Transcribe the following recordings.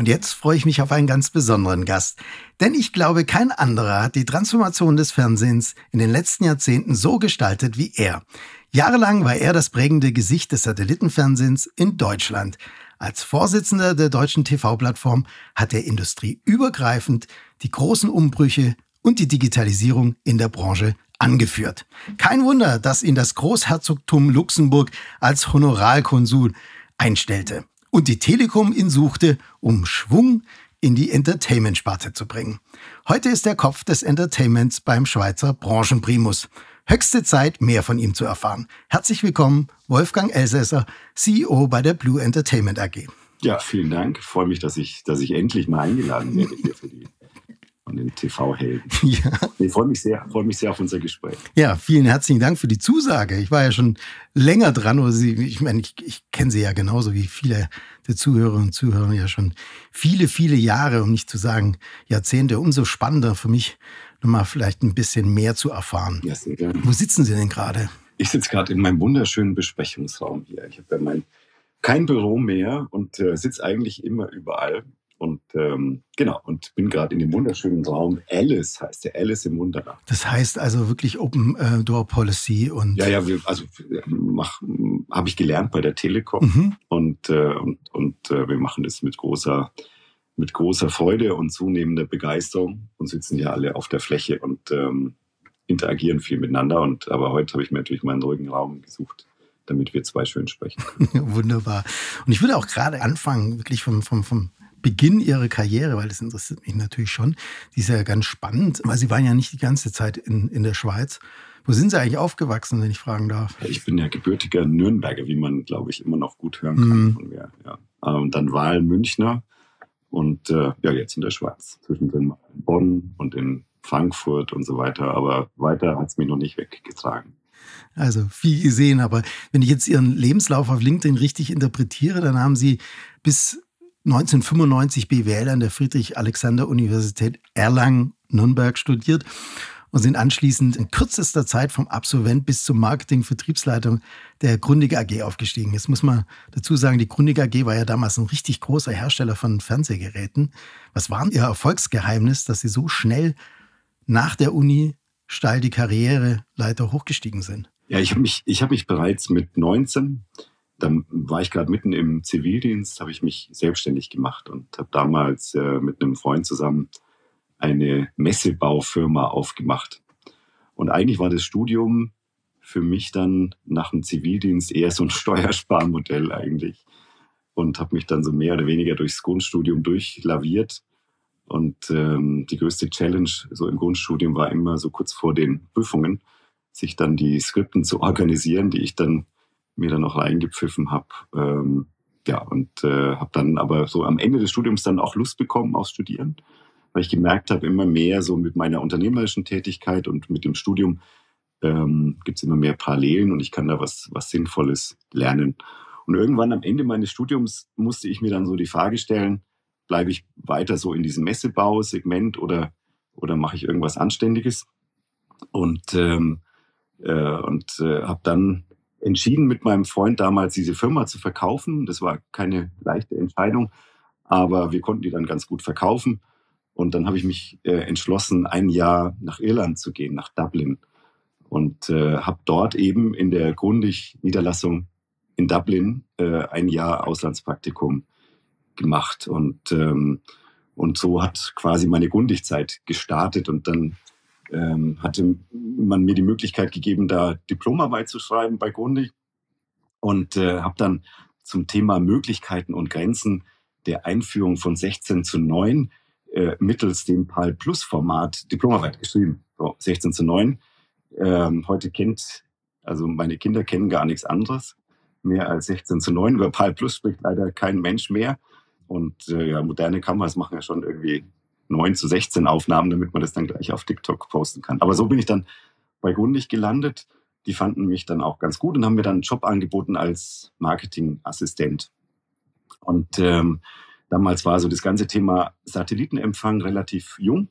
Und jetzt freue ich mich auf einen ganz besonderen Gast. Denn ich glaube, kein anderer hat die Transformation des Fernsehens in den letzten Jahrzehnten so gestaltet wie er. Jahrelang war er das prägende Gesicht des Satellitenfernsehens in Deutschland. Als Vorsitzender der deutschen TV-Plattform hat er industrieübergreifend die großen Umbrüche und die Digitalisierung in der Branche angeführt. Kein Wunder, dass ihn das Großherzogtum Luxemburg als Honoralkonsul einstellte und die Telekom ihn suchte, um Schwung in die Entertainment-Sparte zu bringen. Heute ist er Kopf des Entertainments beim Schweizer Branchenprimus. Höchste Zeit, mehr von ihm zu erfahren. Herzlich willkommen, Wolfgang Elsässer, CEO bei der Blue Entertainment AG. Ja, vielen Dank. Ich freue mich, dass ich, dass ich endlich mal eingeladen werde hier für die von den TV-Helden. Ja. Ich freue mich, sehr, freue mich sehr auf unser Gespräch. Ja, vielen herzlichen Dank für die Zusage. Ich war ja schon länger dran. Oder Sie, ich meine, ich, ich kenne Sie ja genauso wie viele der Zuhörerinnen und Zuhörer ja schon viele, viele Jahre, um nicht zu sagen Jahrzehnte. Umso spannender für mich, nochmal vielleicht ein bisschen mehr zu erfahren. Ja, sehr gerne. Wo sitzen Sie denn gerade? Ich sitze gerade in meinem wunderschönen Besprechungsraum hier. Ich habe ja mein kein Büro mehr und äh, sitze eigentlich immer überall. Und ähm, genau, und bin gerade in dem wunderschönen Raum Alice, heißt der Alice im Wunderland. Das heißt also wirklich Open äh, Door Policy und. Ja, ja, wir, also habe ich gelernt bei der Telekom mhm. und, äh, und, und äh, wir machen das mit großer, mit großer Freude und zunehmender Begeisterung und sitzen ja alle auf der Fläche und ähm, interagieren viel miteinander. Und aber heute habe ich mir natürlich meinen ruhigen Raum gesucht damit wir zwei schön sprechen. Wunderbar. Und ich würde auch gerade anfangen, wirklich vom, vom, vom Beginn ihrer Karriere, weil das interessiert mich natürlich schon. Die ist ja ganz spannend, weil sie waren ja nicht die ganze Zeit in, in der Schweiz. Wo sind Sie eigentlich aufgewachsen, wenn ich fragen darf? Ich bin ja gebürtiger Nürnberger, wie man, glaube ich, immer noch gut hören kann mhm. von mir. Ja. Und dann Wahl Münchner und äh, ja, jetzt in der Schweiz. Zwischendrin in Bonn und in Frankfurt und so weiter. Aber weiter hat es mich noch nicht weggetragen. Also viel gesehen, aber wenn ich jetzt Ihren Lebenslauf auf LinkedIn richtig interpretiere, dann haben Sie bis 1995 BWL an der Friedrich-Alexander-Universität Erlangen-Nürnberg studiert und sind anschließend in kürzester Zeit vom Absolvent bis zur Marketing-Vertriebsleitung der Grundig AG aufgestiegen. Jetzt muss man dazu sagen, die Grundig AG war ja damals ein richtig großer Hersteller von Fernsehgeräten. Was war Ihr Erfolgsgeheimnis, dass Sie so schnell nach der Uni steil die Karriereleiter hochgestiegen sind? Ja, ich habe mich, hab mich bereits mit 19 dann war ich gerade mitten im Zivildienst, habe ich mich selbstständig gemacht und habe damals äh, mit einem Freund zusammen eine Messebaufirma aufgemacht. Und eigentlich war das Studium für mich dann nach dem Zivildienst eher so ein Steuersparmodell eigentlich. Und habe mich dann so mehr oder weniger durchs Grundstudium durchlaviert. Und ähm, die größte Challenge so im Grundstudium war immer so kurz vor den Prüfungen, sich dann die Skripten zu organisieren, die ich dann mir dann noch reingepfiffen habe. Ähm, ja, und äh, habe dann aber so am Ende des Studiums dann auch Lust bekommen aufs Studieren, weil ich gemerkt habe, immer mehr so mit meiner unternehmerischen Tätigkeit und mit dem Studium ähm, gibt es immer mehr Parallelen und ich kann da was, was Sinnvolles lernen. Und irgendwann am Ende meines Studiums musste ich mir dann so die Frage stellen, bleibe ich weiter so in diesem Messebausegment oder, oder mache ich irgendwas Anständiges? Und, ähm, äh, und äh, habe dann entschieden, mit meinem Freund damals diese Firma zu verkaufen. Das war keine leichte Entscheidung, aber wir konnten die dann ganz gut verkaufen. Und dann habe ich mich äh, entschlossen, ein Jahr nach Irland zu gehen, nach Dublin. Und äh, habe dort eben in der Grundig-Niederlassung in Dublin äh, ein Jahr Auslandspraktikum gemacht. Und, ähm, und so hat quasi meine Grundig-Zeit gestartet. Und dann ähm, hatte man mir die Möglichkeit gegeben, da Diplomarbeit zu schreiben bei Grundig und äh, habe dann zum Thema Möglichkeiten und Grenzen der Einführung von 16 zu 9 äh, mittels dem PAL Plus Format Diplomarbeit geschrieben. So, 16 zu 9. Ähm, heute kennt, also meine Kinder kennen gar nichts anderes mehr als 16 zu 9. Über PAL Plus spricht leider kein Mensch mehr. Und äh, ja, moderne Kameras machen ja schon irgendwie 9 zu 16 Aufnahmen, damit man das dann gleich auf TikTok posten kann. Aber so bin ich dann bei Grundig gelandet. Die fanden mich dann auch ganz gut und haben mir dann einen Job angeboten als Marketingassistent. Und ähm, damals war so das ganze Thema Satellitenempfang relativ jung.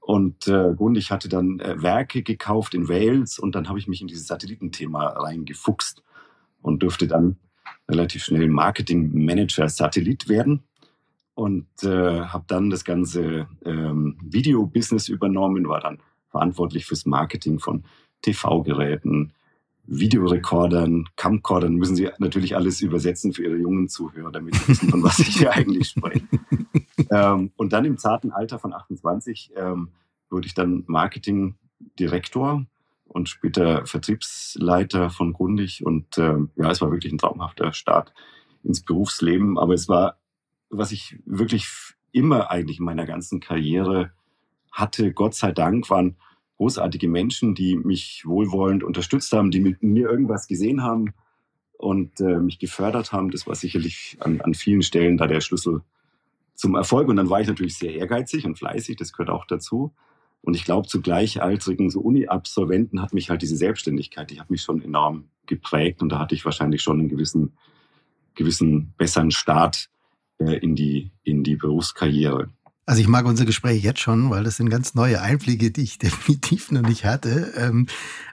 Und äh, Grundig hatte dann äh, Werke gekauft in Wales und dann habe ich mich in dieses Satellitenthema reingefuchst und durfte dann relativ schnell Marketingmanager Satellit werden und äh, habe dann das ganze ähm, Video-Business übernommen, war dann verantwortlich fürs Marketing von TV-Geräten, Videorekordern, Camcordern, müssen Sie natürlich alles übersetzen für Ihre jungen Zuhörer, damit Sie wissen, von was ich hier eigentlich spreche. ähm, und dann im zarten Alter von 28 ähm, wurde ich dann Marketingdirektor und später Vertriebsleiter von Grundig. Und ähm, ja, es war wirklich ein traumhafter Start ins Berufsleben. Aber es war, was ich wirklich immer eigentlich in meiner ganzen Karriere hatte, Gott sei Dank, waren großartige Menschen, die mich wohlwollend unterstützt haben, die mit mir irgendwas gesehen haben und äh, mich gefördert haben. Das war sicherlich an, an vielen Stellen da der Schlüssel zum Erfolg. Und dann war ich natürlich sehr ehrgeizig und fleißig, das gehört auch dazu. Und ich glaube, zu gleichaltrigen so Uni-Absolventen hat mich halt diese Selbstständigkeit, die hat mich schon enorm geprägt und da hatte ich wahrscheinlich schon einen gewissen, gewissen besseren Start in, die, in die Berufskarriere. Also ich mag unser Gespräch jetzt schon, weil das sind ganz neue Einblicke, die ich definitiv noch nicht hatte. Ähm,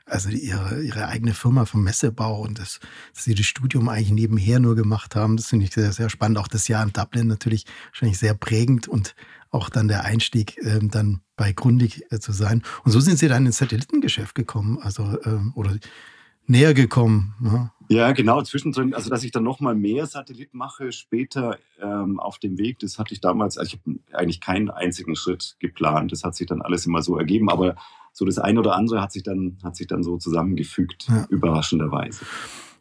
also ihre, ihre eigene Firma vom Messebau und das, dass sie das Studium eigentlich nebenher nur gemacht haben, das finde ich sehr, sehr spannend. Auch das Jahr in Dublin natürlich wahrscheinlich sehr prägend und auch dann der Einstieg ähm, dann bei Grundig äh, zu sein. Und so sind sie dann ins Satellitengeschäft gekommen, also ähm, oder näher gekommen. Ja genau, zwischendrin, also dass ich dann nochmal mehr Satellit mache, später ähm, auf dem Weg, das hatte ich damals, also ich habe eigentlich keinen einzigen Schritt geplant, das hat sich dann alles immer so ergeben, aber so das eine oder andere hat sich dann, hat sich dann so zusammengefügt, ja. überraschenderweise.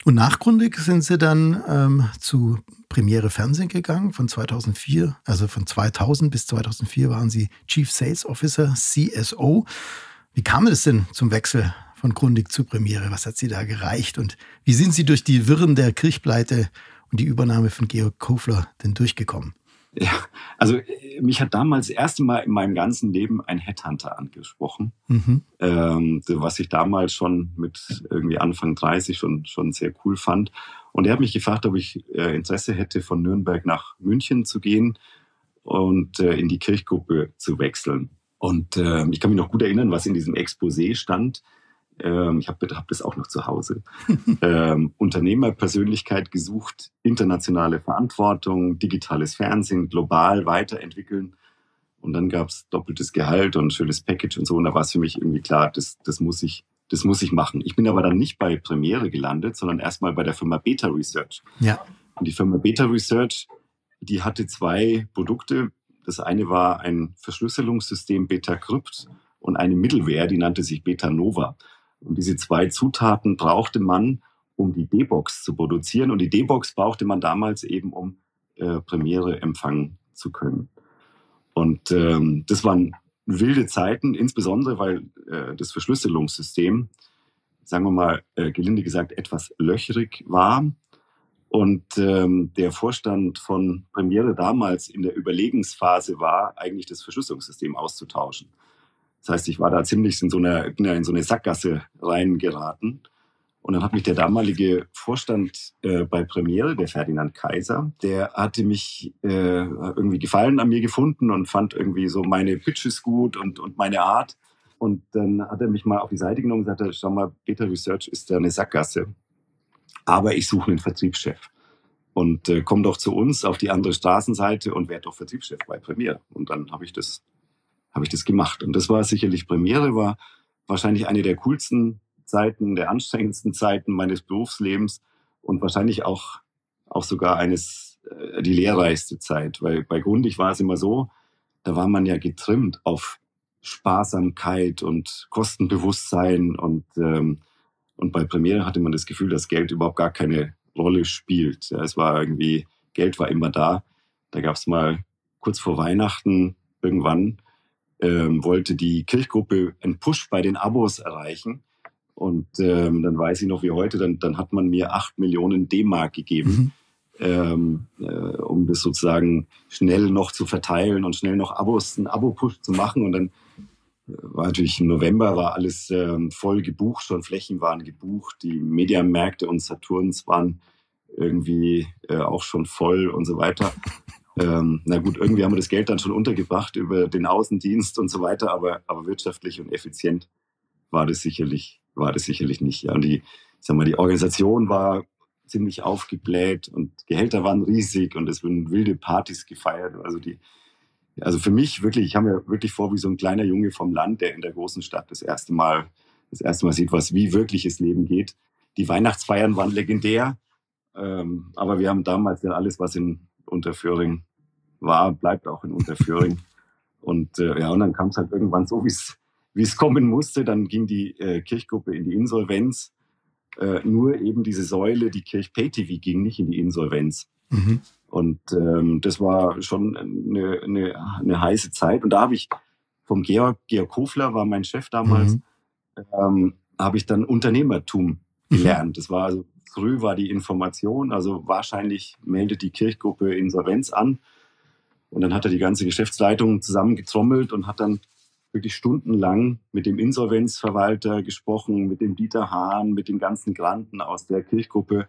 Und nachgründig sind sie dann ähm, zu Premiere Fernsehen gegangen von 2004, also von 2000 bis 2004 waren sie Chief Sales Officer, CSO. Wie kam es denn zum Wechsel von Grundig zu Premiere? Was hat sie da gereicht? Und wie sind sie durch die Wirren der Kirchpleite und die Übernahme von Georg Kofler denn durchgekommen? Ja, also mich hat damals das erste Mal in meinem ganzen Leben ein Headhunter angesprochen, mhm. ähm, was ich damals schon mit irgendwie Anfang 30 schon, schon sehr cool fand. Und er hat mich gefragt, ob ich äh, Interesse hätte, von Nürnberg nach München zu gehen und äh, in die Kirchgruppe zu wechseln. Und äh, ich kann mich noch gut erinnern, was in diesem Exposé stand. Ähm, ich habe hab das auch noch zu Hause. ähm, Unternehmerpersönlichkeit gesucht, internationale Verantwortung, digitales Fernsehen, global weiterentwickeln. Und dann gab es doppeltes Gehalt und ein schönes Package und so. Und da war es für mich irgendwie klar, das, das, muss ich, das muss ich machen. Ich bin aber dann nicht bei Premiere gelandet, sondern erstmal bei der Firma Beta Research. Ja. Und die Firma Beta Research, die hatte zwei Produkte. Das eine war ein Verschlüsselungssystem Beta Crypt und eine Middleware, die nannte sich Beta Nova. Und diese zwei Zutaten brauchte man, um die D-Box zu produzieren. Und die D-Box brauchte man damals eben, um äh, Premiere empfangen zu können. Und ähm, das waren wilde Zeiten, insbesondere weil äh, das Verschlüsselungssystem, sagen wir mal äh, gelinde gesagt, etwas löchrig war. Und ähm, der Vorstand von Premiere damals in der Überlegensphase war, eigentlich das Verschlüsselungssystem auszutauschen. Das heißt, ich war da ziemlich in so eine, in so eine Sackgasse reingeraten. Und dann hat mich der damalige Vorstand äh, bei Premiere, der Ferdinand Kaiser, der hatte mich äh, irgendwie Gefallen an mir gefunden und fand irgendwie so meine Pitches gut und, und meine Art. Und dann hat er mich mal auf die Seite genommen und sagte, schau mal, Beta Research ist ja eine Sackgasse. Aber ich suche einen Vertriebschef. Und äh, komm doch zu uns auf die andere Straßenseite und werd doch Vertriebschef bei Premiere. Und dann habe ich das habe ich das gemacht. Und das war sicherlich Premiere, war wahrscheinlich eine der coolsten Zeiten, der anstrengendsten Zeiten meines Berufslebens und wahrscheinlich auch, auch sogar eines, äh, die lehrreichste Zeit, weil bei Grundig war es immer so, da war man ja getrimmt auf Sparsamkeit und Kostenbewusstsein und, ähm, und bei Premiere hatte man das Gefühl, dass Geld überhaupt gar keine Rolle spielt. Ja, es war irgendwie, Geld war immer da. Da gab es mal kurz vor Weihnachten irgendwann ähm, wollte die Kirchgruppe einen Push bei den Abos erreichen. Und ähm, dann weiß ich noch wie heute, dann, dann hat man mir acht Millionen D-Mark gegeben, mhm. ähm, äh, um das sozusagen schnell noch zu verteilen und schnell noch Abos, einen Abo-Push zu machen. Und dann war natürlich im November, war alles ähm, voll gebucht, schon Flächen waren gebucht, die Mediamärkte und Saturns waren irgendwie äh, auch schon voll und so weiter. Ähm, na gut, irgendwie haben wir das Geld dann schon untergebracht über den Außendienst und so weiter, aber, aber wirtschaftlich und effizient war das sicherlich, war das sicherlich nicht. Ja. Und die, sag mal, die Organisation war ziemlich aufgebläht und Gehälter waren riesig und es wurden wilde Partys gefeiert. Also die, also für mich wirklich, ich habe mir wirklich vor wie so ein kleiner Junge vom Land, der in der großen Stadt das erste Mal, das erste Mal sieht, was wie wirkliches Leben geht. Die Weihnachtsfeiern waren legendär, ähm, aber wir haben damals ja alles, was in Unterföhring war, bleibt auch in Unterföhring. und äh, ja, und dann kam es halt irgendwann so, wie es kommen musste. Dann ging die äh, Kirchgruppe in die Insolvenz. Äh, nur eben diese Säule, die Kirch PayTV, ging nicht in die Insolvenz. Mhm. Und ähm, das war schon eine, eine, eine, heiße Zeit. Und da habe ich vom Georg, Georg Kofler war mein Chef damals, mhm. ähm, habe ich dann Unternehmertum mhm. gelernt. Das war also, früh war die Information, also wahrscheinlich meldet die Kirchgruppe Insolvenz an. Und dann hat er die ganze Geschäftsleitung zusammengetrommelt und hat dann wirklich stundenlang mit dem Insolvenzverwalter gesprochen, mit dem Dieter Hahn, mit den ganzen Granten aus der Kirchgruppe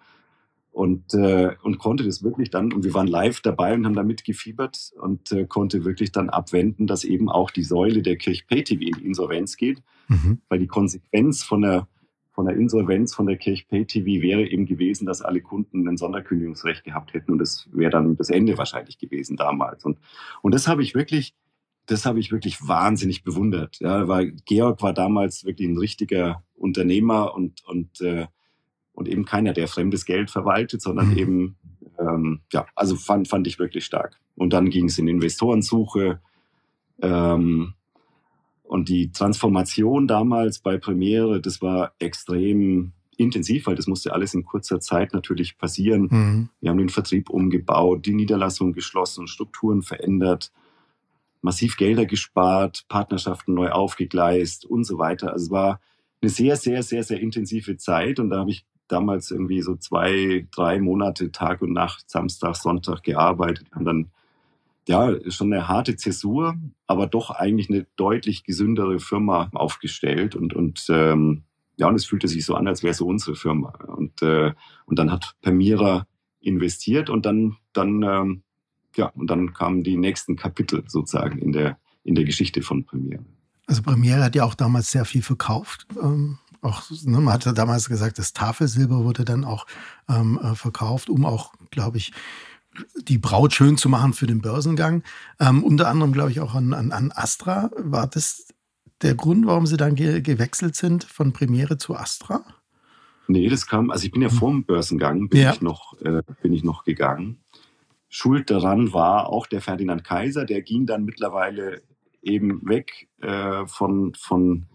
und, äh, und konnte das wirklich dann, und wir waren live dabei und haben damit gefiebert und äh, konnte wirklich dann abwenden, dass eben auch die Säule der Kirch PayTV in die Insolvenz geht, mhm. weil die Konsequenz von der, von der Insolvenz von der Kirch PayTV wäre eben gewesen, dass alle Kunden ein Sonderkündigungsrecht gehabt hätten und das wäre dann das Ende wahrscheinlich gewesen damals. Und, und das habe ich wirklich das habe ich wirklich wahnsinnig bewundert. Ja, weil Georg war damals wirklich ein richtiger Unternehmer und, und, äh, und eben keiner, der fremdes Geld verwaltet, sondern mhm. eben, ähm, ja, also fand, fand ich wirklich stark. Und dann ging es in Investorensuche. Ähm, und die Transformation damals bei Premiere, das war extrem intensiv, weil das musste alles in kurzer Zeit natürlich passieren. Mhm. Wir haben den Vertrieb umgebaut, die Niederlassung geschlossen, Strukturen verändert massiv Gelder gespart, Partnerschaften neu aufgegleist und so weiter. Also es war eine sehr, sehr, sehr, sehr intensive Zeit und da habe ich damals irgendwie so zwei, drei Monate Tag und Nacht, Samstag, Sonntag gearbeitet und dann ja schon eine harte Zäsur, aber doch eigentlich eine deutlich gesündere Firma aufgestellt und und ähm, ja und es fühlte sich so an, als wäre es so unsere Firma und äh, und dann hat Permira investiert und dann dann ähm, ja, und dann kamen die nächsten Kapitel sozusagen in der, in der Geschichte von Premiere. Also Premiere hat ja auch damals sehr viel verkauft. Ähm, auch, ne, man hatte damals gesagt, das Tafelsilber wurde dann auch ähm, äh, verkauft, um auch, glaube ich, die Braut schön zu machen für den Börsengang. Ähm, unter anderem, glaube ich, auch an, an, an Astra. War das der Grund, warum Sie dann ge gewechselt sind von Premiere zu Astra? Nee, das kam, also ich bin ja hm. vor dem Börsengang, bin, ja. ich, noch, äh, bin ich noch gegangen. Schuld daran war auch der Ferdinand Kaiser, der ging dann mittlerweile eben weg äh, von, von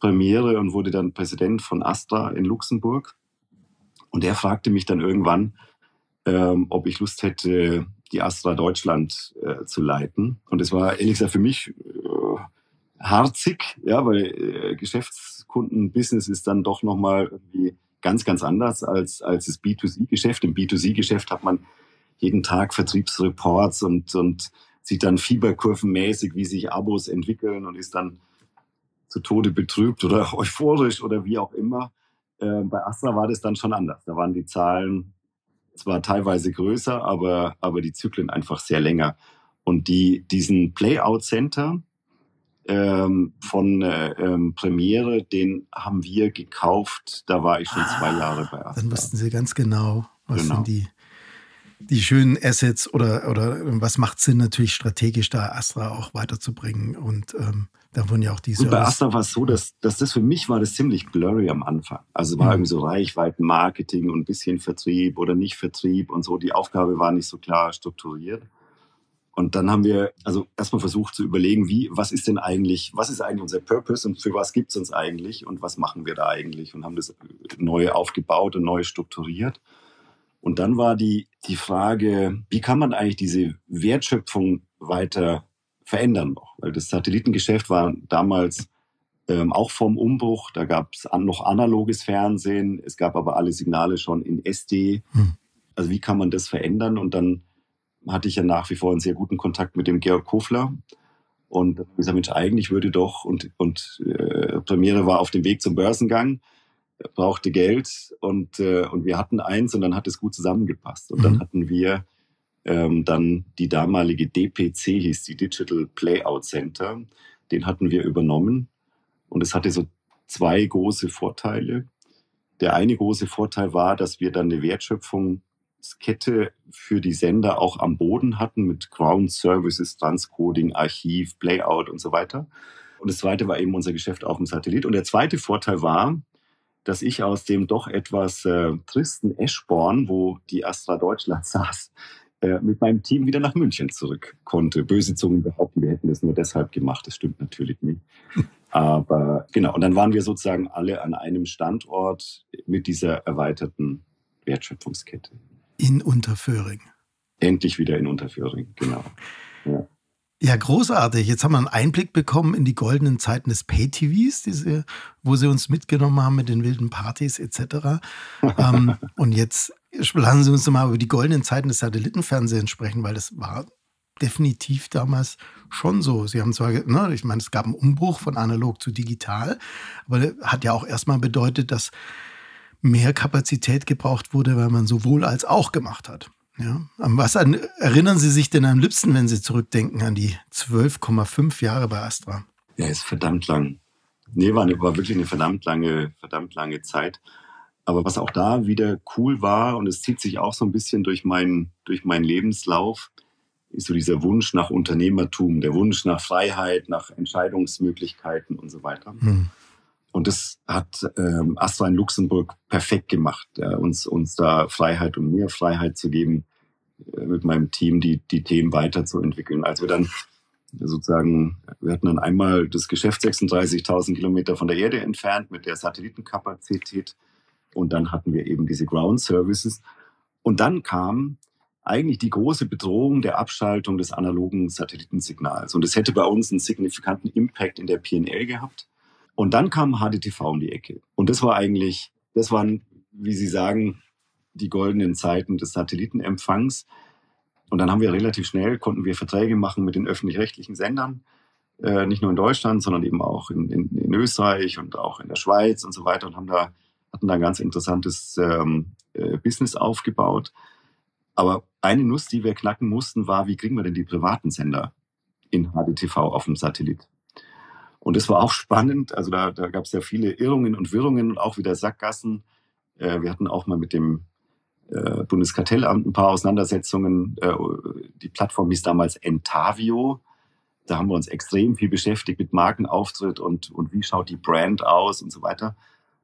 Premiere und wurde dann Präsident von Astra in Luxemburg. Und er fragte mich dann irgendwann, ähm, ob ich Lust hätte, die Astra Deutschland äh, zu leiten. Und es war ehrlich gesagt für mich äh, harzig, ja, weil äh, Geschäftskundenbusiness ist dann doch nochmal irgendwie ganz, ganz anders als, als das B2C-Geschäft. Im B2C-Geschäft hat man jeden Tag Vertriebsreports und, und sieht dann fieberkurvenmäßig, wie sich Abos entwickeln und ist dann zu Tode betrübt oder euphorisch oder wie auch immer. Äh, bei Astra war das dann schon anders. Da waren die Zahlen zwar teilweise größer, aber, aber die Zyklen einfach sehr länger. Und die, diesen Playout Center ähm, von äh, ähm, Premiere, den haben wir gekauft. Da war ich schon ah, zwei Jahre bei Astra. Dann wussten Sie ganz genau, was genau. sind die die schönen Assets oder, oder was macht Sinn, natürlich strategisch da Astra auch weiterzubringen. Und ähm, da wurden ja auch diese. Und bei Astra war es so, dass, dass das für mich war das ziemlich blurry am Anfang. Also war mhm. irgendwie so Reichweitenmarketing und ein bisschen Vertrieb oder nicht Vertrieb und so. Die Aufgabe war nicht so klar strukturiert. Und dann haben wir also erstmal versucht zu überlegen, wie, was ist denn eigentlich, was ist eigentlich unser Purpose und für was gibt es uns eigentlich und was machen wir da eigentlich und haben das neu aufgebaut und neu strukturiert. Und dann war die, die Frage, wie kann man eigentlich diese Wertschöpfung weiter verändern noch? Weil das Satellitengeschäft war damals ähm, auch vorm Umbruch. Da gab es an, noch analoges Fernsehen. Es gab aber alle Signale schon in SD. Hm. Also wie kann man das verändern? Und dann hatte ich ja nach wie vor einen sehr guten Kontakt mit dem Georg Kofler. Und ich sage, Mensch, eigentlich würde doch, und, und äh, Premiere war auf dem Weg zum Börsengang, brauchte Geld und, äh, und wir hatten eins und dann hat es gut zusammengepasst. Und mhm. dann hatten wir ähm, dann die damalige DPC, hieß die Digital Playout Center, den hatten wir übernommen. Und es hatte so zwei große Vorteile. Der eine große Vorteil war, dass wir dann eine Wertschöpfungskette für die Sender auch am Boden hatten mit Ground Services, Transcoding, Archiv, Playout und so weiter. Und das zweite war eben unser Geschäft auf dem Satellit. Und der zweite Vorteil war, dass ich aus dem doch etwas äh, tristen Eschborn, wo die Astra Deutschland saß, mit meinem Team wieder nach München zurück konnte. Böse Zungen behaupten, wir hätten das nur deshalb gemacht. Das stimmt natürlich nicht. Aber genau, und dann waren wir sozusagen alle an einem Standort mit dieser erweiterten Wertschöpfungskette. In Unterföhring. Endlich wieder in Unterföhring, genau. Ja. Ja, großartig. Jetzt haben wir einen Einblick bekommen in die goldenen Zeiten des Pay-TVs, diese, wo sie uns mitgenommen haben mit den wilden Partys etc. ähm, und jetzt lassen Sie uns mal über die goldenen Zeiten des Satellitenfernsehens sprechen, weil das war definitiv damals schon so. Sie haben zwar, ne, ich meine, es gab einen Umbruch von analog zu digital, aber das hat ja auch erstmal bedeutet, dass mehr Kapazität gebraucht wurde, weil man sowohl als auch gemacht hat. Ja. An was an, erinnern Sie sich denn am liebsten, wenn Sie zurückdenken an die 12,5 Jahre bei Astra? Ja, ist verdammt lang. Nee, war, eine, war wirklich eine verdammt lange, verdammt lange Zeit. Aber was auch da wieder cool war, und es zieht sich auch so ein bisschen durch, mein, durch meinen Lebenslauf, ist so dieser Wunsch nach Unternehmertum, der Wunsch nach Freiheit, nach Entscheidungsmöglichkeiten und so weiter. Hm. Und das hat ähm, Astra in Luxemburg perfekt gemacht, äh, uns, uns da Freiheit und mir Freiheit zu geben, äh, mit meinem Team die, die Themen weiterzuentwickeln. Als wir dann sozusagen, wir hatten dann einmal das Geschäft 36.000 Kilometer von der Erde entfernt mit der Satellitenkapazität und dann hatten wir eben diese Ground Services. Und dann kam eigentlich die große Bedrohung der Abschaltung des analogen Satellitensignals. Und es hätte bei uns einen signifikanten Impact in der PNL gehabt. Und dann kam HDTV um die Ecke. Und das war eigentlich, das waren, wie Sie sagen, die goldenen Zeiten des Satellitenempfangs. Und dann haben wir relativ schnell, konnten wir Verträge machen mit den öffentlich-rechtlichen Sendern, äh, nicht nur in Deutschland, sondern eben auch in, in, in, Österreich und auch in der Schweiz und so weiter und haben da, hatten da ein ganz interessantes ähm, äh, Business aufgebaut. Aber eine Nuss, die wir knacken mussten, war, wie kriegen wir denn die privaten Sender in HDTV auf dem Satellit? Und es war auch spannend. Also da, da gab es ja viele Irrungen und Wirrungen und auch wieder Sackgassen. Äh, wir hatten auch mal mit dem äh, Bundeskartellamt ein paar Auseinandersetzungen. Äh, die Plattform hieß damals Entavio. Da haben wir uns extrem viel beschäftigt mit Markenauftritt und, und wie schaut die Brand aus und so weiter.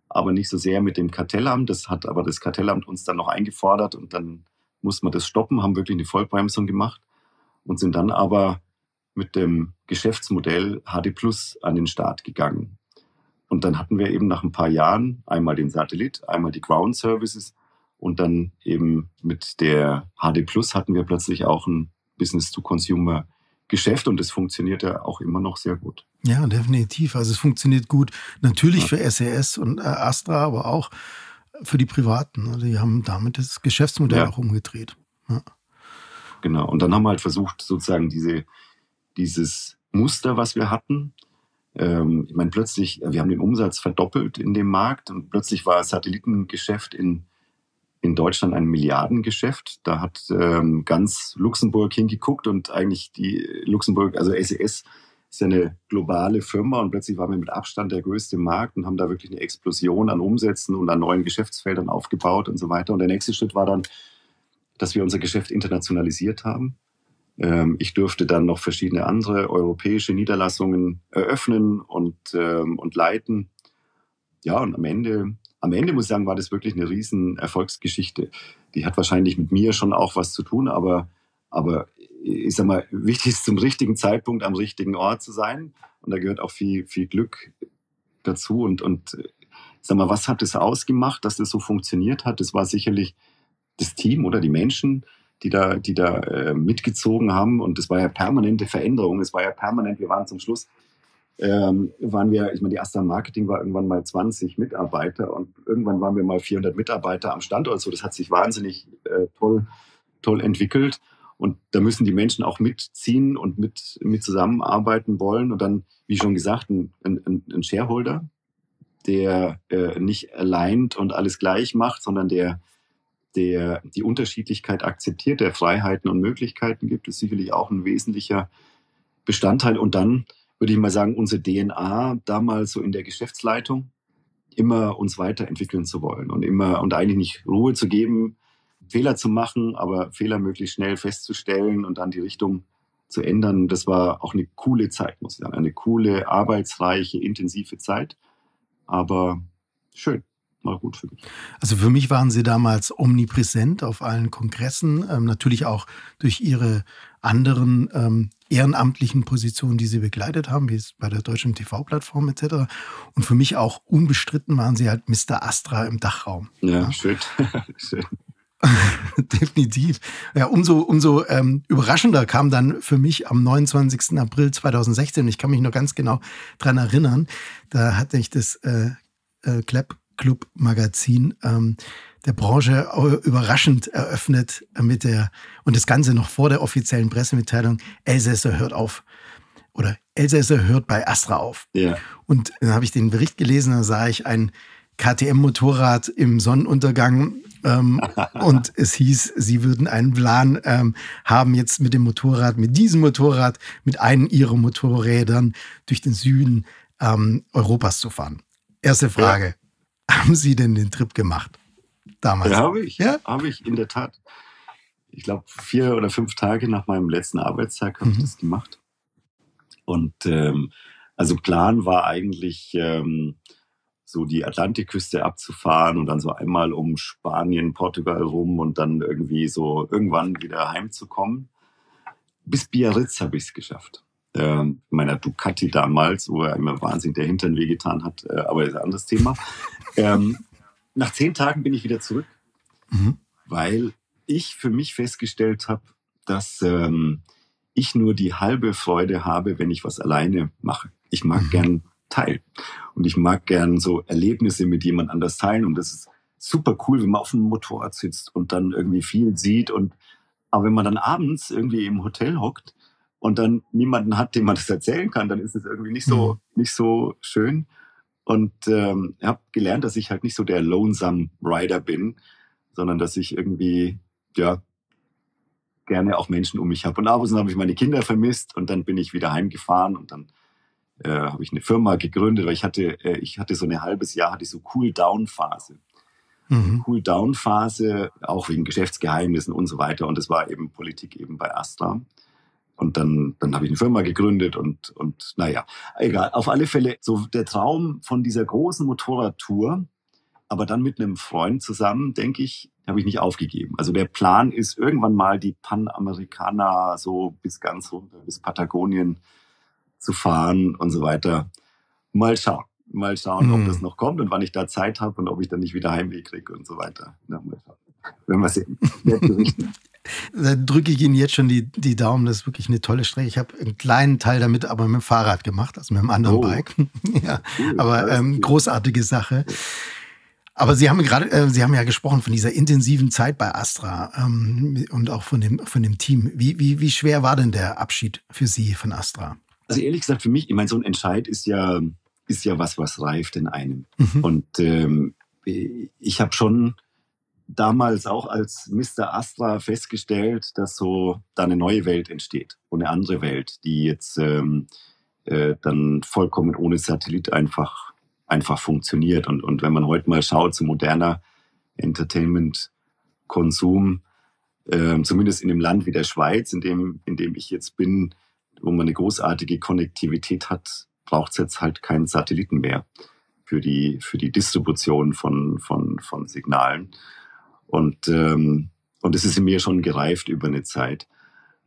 Aber nicht so sehr mit dem Kartellamt. Das hat aber das Kartellamt uns dann noch eingefordert und dann mussten wir das stoppen, haben wirklich eine Vollbremsung gemacht und sind dann aber mit dem Geschäftsmodell HD Plus an den Start gegangen. Und dann hatten wir eben nach ein paar Jahren einmal den Satellit, einmal die Ground Services und dann eben mit der HD Plus hatten wir plötzlich auch ein Business-to-Consumer Geschäft und es funktioniert ja auch immer noch sehr gut. Ja, definitiv. Also es funktioniert gut natürlich ja. für SES und äh, Astra, aber auch für die Privaten. Also die haben damit das Geschäftsmodell ja. auch umgedreht. Ja. Genau. Und dann haben wir halt versucht, sozusagen diese, dieses Muster, was wir hatten. Ähm, ich meine, plötzlich, wir haben den Umsatz verdoppelt in dem Markt und plötzlich war das Satellitengeschäft in, in Deutschland ein Milliardengeschäft. Da hat ähm, ganz Luxemburg hingeguckt und eigentlich die Luxemburg, also SES, ist ja eine globale Firma und plötzlich waren wir mit Abstand der größte Markt und haben da wirklich eine Explosion an Umsätzen und an neuen Geschäftsfeldern aufgebaut und so weiter. Und der nächste Schritt war dann, dass wir unser Geschäft internationalisiert haben. Ähm, ich durfte dann noch verschiedene andere europäische Niederlassungen eröffnen und, ähm, und leiten. Ja, und am Ende, am Ende muss ich sagen, war das wirklich eine riesen Erfolgsgeschichte. Die hat wahrscheinlich mit mir schon auch was zu tun, aber, aber ich sag mal, wichtig ist zum richtigen Zeitpunkt am richtigen Ort zu sein. Und da gehört auch viel, viel Glück dazu. Und, und sag mal, was hat es ausgemacht, dass das so funktioniert hat? Das war sicherlich das Team oder die Menschen, die da, die da äh, mitgezogen haben. Und das war ja permanente Veränderung. Es war ja permanent, wir waren zum Schluss, ähm, waren wir, ich meine, die Astra Marketing war irgendwann mal 20 Mitarbeiter und irgendwann waren wir mal 400 Mitarbeiter am Standort. So, das hat sich wahnsinnig äh, toll, toll entwickelt. Und da müssen die Menschen auch mitziehen und mit, mit zusammenarbeiten wollen. Und dann, wie schon gesagt, ein, ein, ein Shareholder, der äh, nicht allein und alles gleich macht, sondern der, der die Unterschiedlichkeit akzeptiert, der Freiheiten und Möglichkeiten gibt, ist sicherlich auch ein wesentlicher Bestandteil. Und dann würde ich mal sagen, unsere DNA damals so in der Geschäftsleitung, immer uns weiterentwickeln zu wollen und immer und eigentlich nicht Ruhe zu geben, Fehler zu machen, aber Fehler möglichst schnell festzustellen und dann die Richtung zu ändern. Das war auch eine coole Zeit, muss ich sagen. Eine coole, arbeitsreiche, intensive Zeit, aber schön. Mal gut für mich. Also für mich waren Sie damals omnipräsent auf allen Kongressen, ähm, natürlich auch durch Ihre anderen ähm, ehrenamtlichen Positionen, die Sie begleitet haben, wie es bei der deutschen TV-Plattform etc. Und für mich auch unbestritten waren Sie halt Mr. Astra im Dachraum. Ja, ja. schön. schön. Definitiv. Ja, umso, umso ähm, überraschender kam dann für mich am 29. April 2016, ich kann mich noch ganz genau dran erinnern, da hatte ich das äh, äh, Clap Club Magazin ähm, der Branche überraschend eröffnet mit der, und das Ganze noch vor der offiziellen Pressemitteilung, Elsässer hört auf. Oder Elsässer hört bei Astra auf. Ja. Und dann habe ich den Bericht gelesen, da sah ich ein KTM-Motorrad im Sonnenuntergang ähm, und es hieß, sie würden einen Plan ähm, haben, jetzt mit dem Motorrad, mit diesem Motorrad, mit einem ihrer Motorrädern durch den Süden ähm, Europas zu fahren. Erste Frage. Haben Sie denn den Trip gemacht? Damals? Ja, habe ich. Ja? Habe ich in der Tat. Ich glaube, vier oder fünf Tage nach meinem letzten Arbeitstag habe mhm. ich das gemacht. Und ähm, also Plan war eigentlich, ähm, so die Atlantikküste abzufahren und dann so einmal um Spanien, Portugal rum und dann irgendwie so irgendwann wieder heimzukommen. Bis Biarritz habe ich es geschafft. Äh, meiner Ducati damals, wo er immer wahnsinnig der Hintern wehgetan hat, äh, aber das ist ein anderes Thema. Ähm, nach zehn Tagen bin ich wieder zurück, mhm. weil ich für mich festgestellt habe, dass ähm, ich nur die halbe Freude habe, wenn ich was alleine mache. Ich mag mhm. gern teilen. Und ich mag gern so Erlebnisse mit jemand anders teilen. Und das ist super cool, wenn man auf dem Motorrad sitzt und dann irgendwie viel sieht. Und aber wenn man dann abends irgendwie im Hotel hockt und dann niemanden hat, dem man das erzählen kann, dann ist es irgendwie nicht so mhm. nicht so schön. Und ähm, ich habe gelernt, dass ich halt nicht so der lonesome Rider bin, sondern dass ich irgendwie ja gerne auch Menschen um mich habe. Und abends habe ich meine Kinder vermisst und dann bin ich wieder heimgefahren und dann äh, habe ich eine Firma gegründet, weil ich hatte, äh, ich hatte so ein halbes Jahr, hatte ich so Cool-Down-Phase. Mhm. Cool-Down-Phase, auch wegen Geschäftsgeheimnissen und so weiter. Und das war eben Politik eben bei Astra. Und dann, dann habe ich eine Firma gegründet und, und naja, egal. Auf alle Fälle so der Traum von dieser großen Motorradtour, aber dann mit einem Freund zusammen, denke ich, habe ich nicht aufgegeben. Also der Plan ist, irgendwann mal die Panamerikaner so bis ganz runter, bis Patagonien zu fahren und so weiter. Mal schauen. Mal schauen, ob hm. das noch kommt und wann ich da Zeit habe und ob ich dann nicht wieder Heimweh kriege und so weiter. Ja, mal schauen. Wenn wir sehen. da drücke ich Ihnen jetzt schon die, die Daumen. Das ist wirklich eine tolle Strecke. Ich habe einen kleinen Teil damit aber mit dem Fahrrad gemacht, also mit einem anderen oh. Bike. ja, cool. aber ähm, großartige Sache. Aber Sie haben gerade, äh, Sie haben ja gesprochen von dieser intensiven Zeit bei Astra ähm, und auch von dem, von dem Team. Wie, wie, wie schwer war denn der Abschied für Sie von Astra? Also ehrlich gesagt, für mich, ich meine, so ein Entscheid ist ja, ist ja was, was reift in einem. Mhm. Und ähm, ich habe schon damals auch als Mr. Astra festgestellt, dass so da eine neue Welt entsteht und eine andere Welt, die jetzt ähm, äh, dann vollkommen ohne Satellit einfach, einfach funktioniert. Und, und wenn man heute mal schaut, so moderner Entertainment-Konsum, äh, zumindest in dem Land wie der Schweiz, in dem, in dem ich jetzt bin, wo man eine großartige Konnektivität hat, braucht es jetzt halt keinen Satelliten mehr für die, für die Distribution von, von, von Signalen. Und, ähm, und es ist in mir schon gereift über eine Zeit.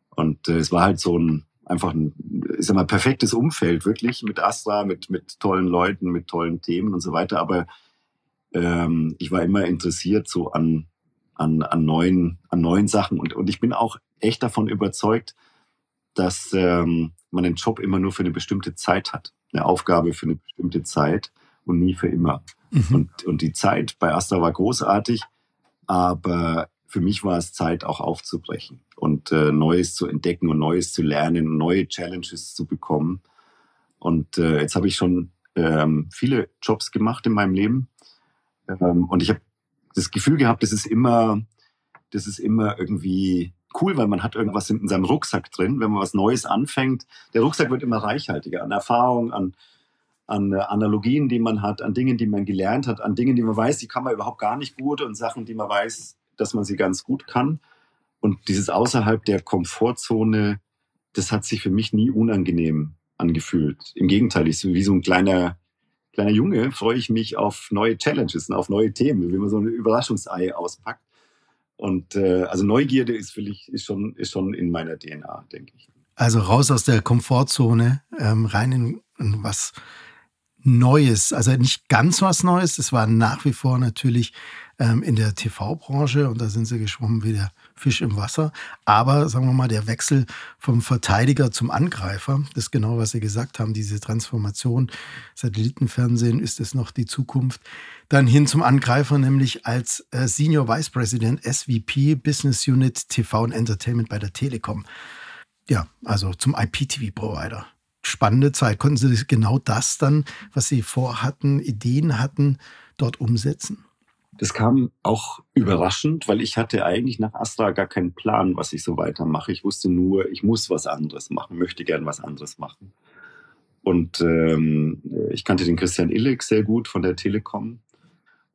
Und äh, es war halt so ein, einfach ein, ich sag mal, perfektes Umfeld, wirklich mit Astra, mit, mit tollen Leuten, mit tollen Themen und so weiter. Aber ähm, ich war immer interessiert so an, an, an, neuen, an neuen Sachen. Und, und ich bin auch echt davon überzeugt, dass ähm, man einen Job immer nur für eine bestimmte Zeit hat, eine Aufgabe für eine bestimmte Zeit und nie für immer. Mhm. Und, und die Zeit bei Astra war großartig, aber für mich war es Zeit, auch aufzubrechen und äh, Neues zu entdecken und Neues zu lernen, neue Challenges zu bekommen. Und äh, jetzt habe ich schon ähm, viele Jobs gemacht in meinem Leben. Ähm, und ich habe das Gefühl gehabt, das ist immer, das ist immer irgendwie cool, weil man hat irgendwas in seinem Rucksack drin, wenn man was Neues anfängt. Der Rucksack wird immer reichhaltiger an Erfahrung, an, an äh, Analogien, die man hat, an Dingen, die man gelernt hat, an Dingen, die man weiß, die kann man überhaupt gar nicht gut und Sachen, die man weiß, dass man sie ganz gut kann. Und dieses außerhalb der Komfortzone, das hat sich für mich nie unangenehm angefühlt. Im Gegenteil, ich so wie so ein kleiner, kleiner Junge freue ich mich auf neue Challenges und auf neue Themen, wie man so ein Überraschungsei auspackt. Und äh, also Neugierde ist, ich, ist, schon, ist schon in meiner DNA, denke ich. Also raus aus der Komfortzone, ähm, rein in, in was Neues, also nicht ganz was Neues. Es war nach wie vor natürlich ähm, in der TV-Branche und da sind sie geschwommen wie der Fisch im Wasser. Aber sagen wir mal, der Wechsel vom Verteidiger zum Angreifer, das ist genau, was Sie gesagt haben, diese Transformation. Satellitenfernsehen ist es noch die Zukunft. Dann hin zum Angreifer, nämlich als äh, Senior Vice President SVP Business Unit TV und Entertainment bei der Telekom. Ja, also zum IPTV-Provider spannende Zeit. Konnten Sie genau das dann, was Sie vorhatten, Ideen hatten, dort umsetzen? Das kam auch überraschend, weil ich hatte eigentlich nach Astra gar keinen Plan, was ich so weitermache. Ich wusste nur, ich muss was anderes machen, möchte gern was anderes machen. Und ähm, ich kannte den Christian Illig sehr gut von der Telekom.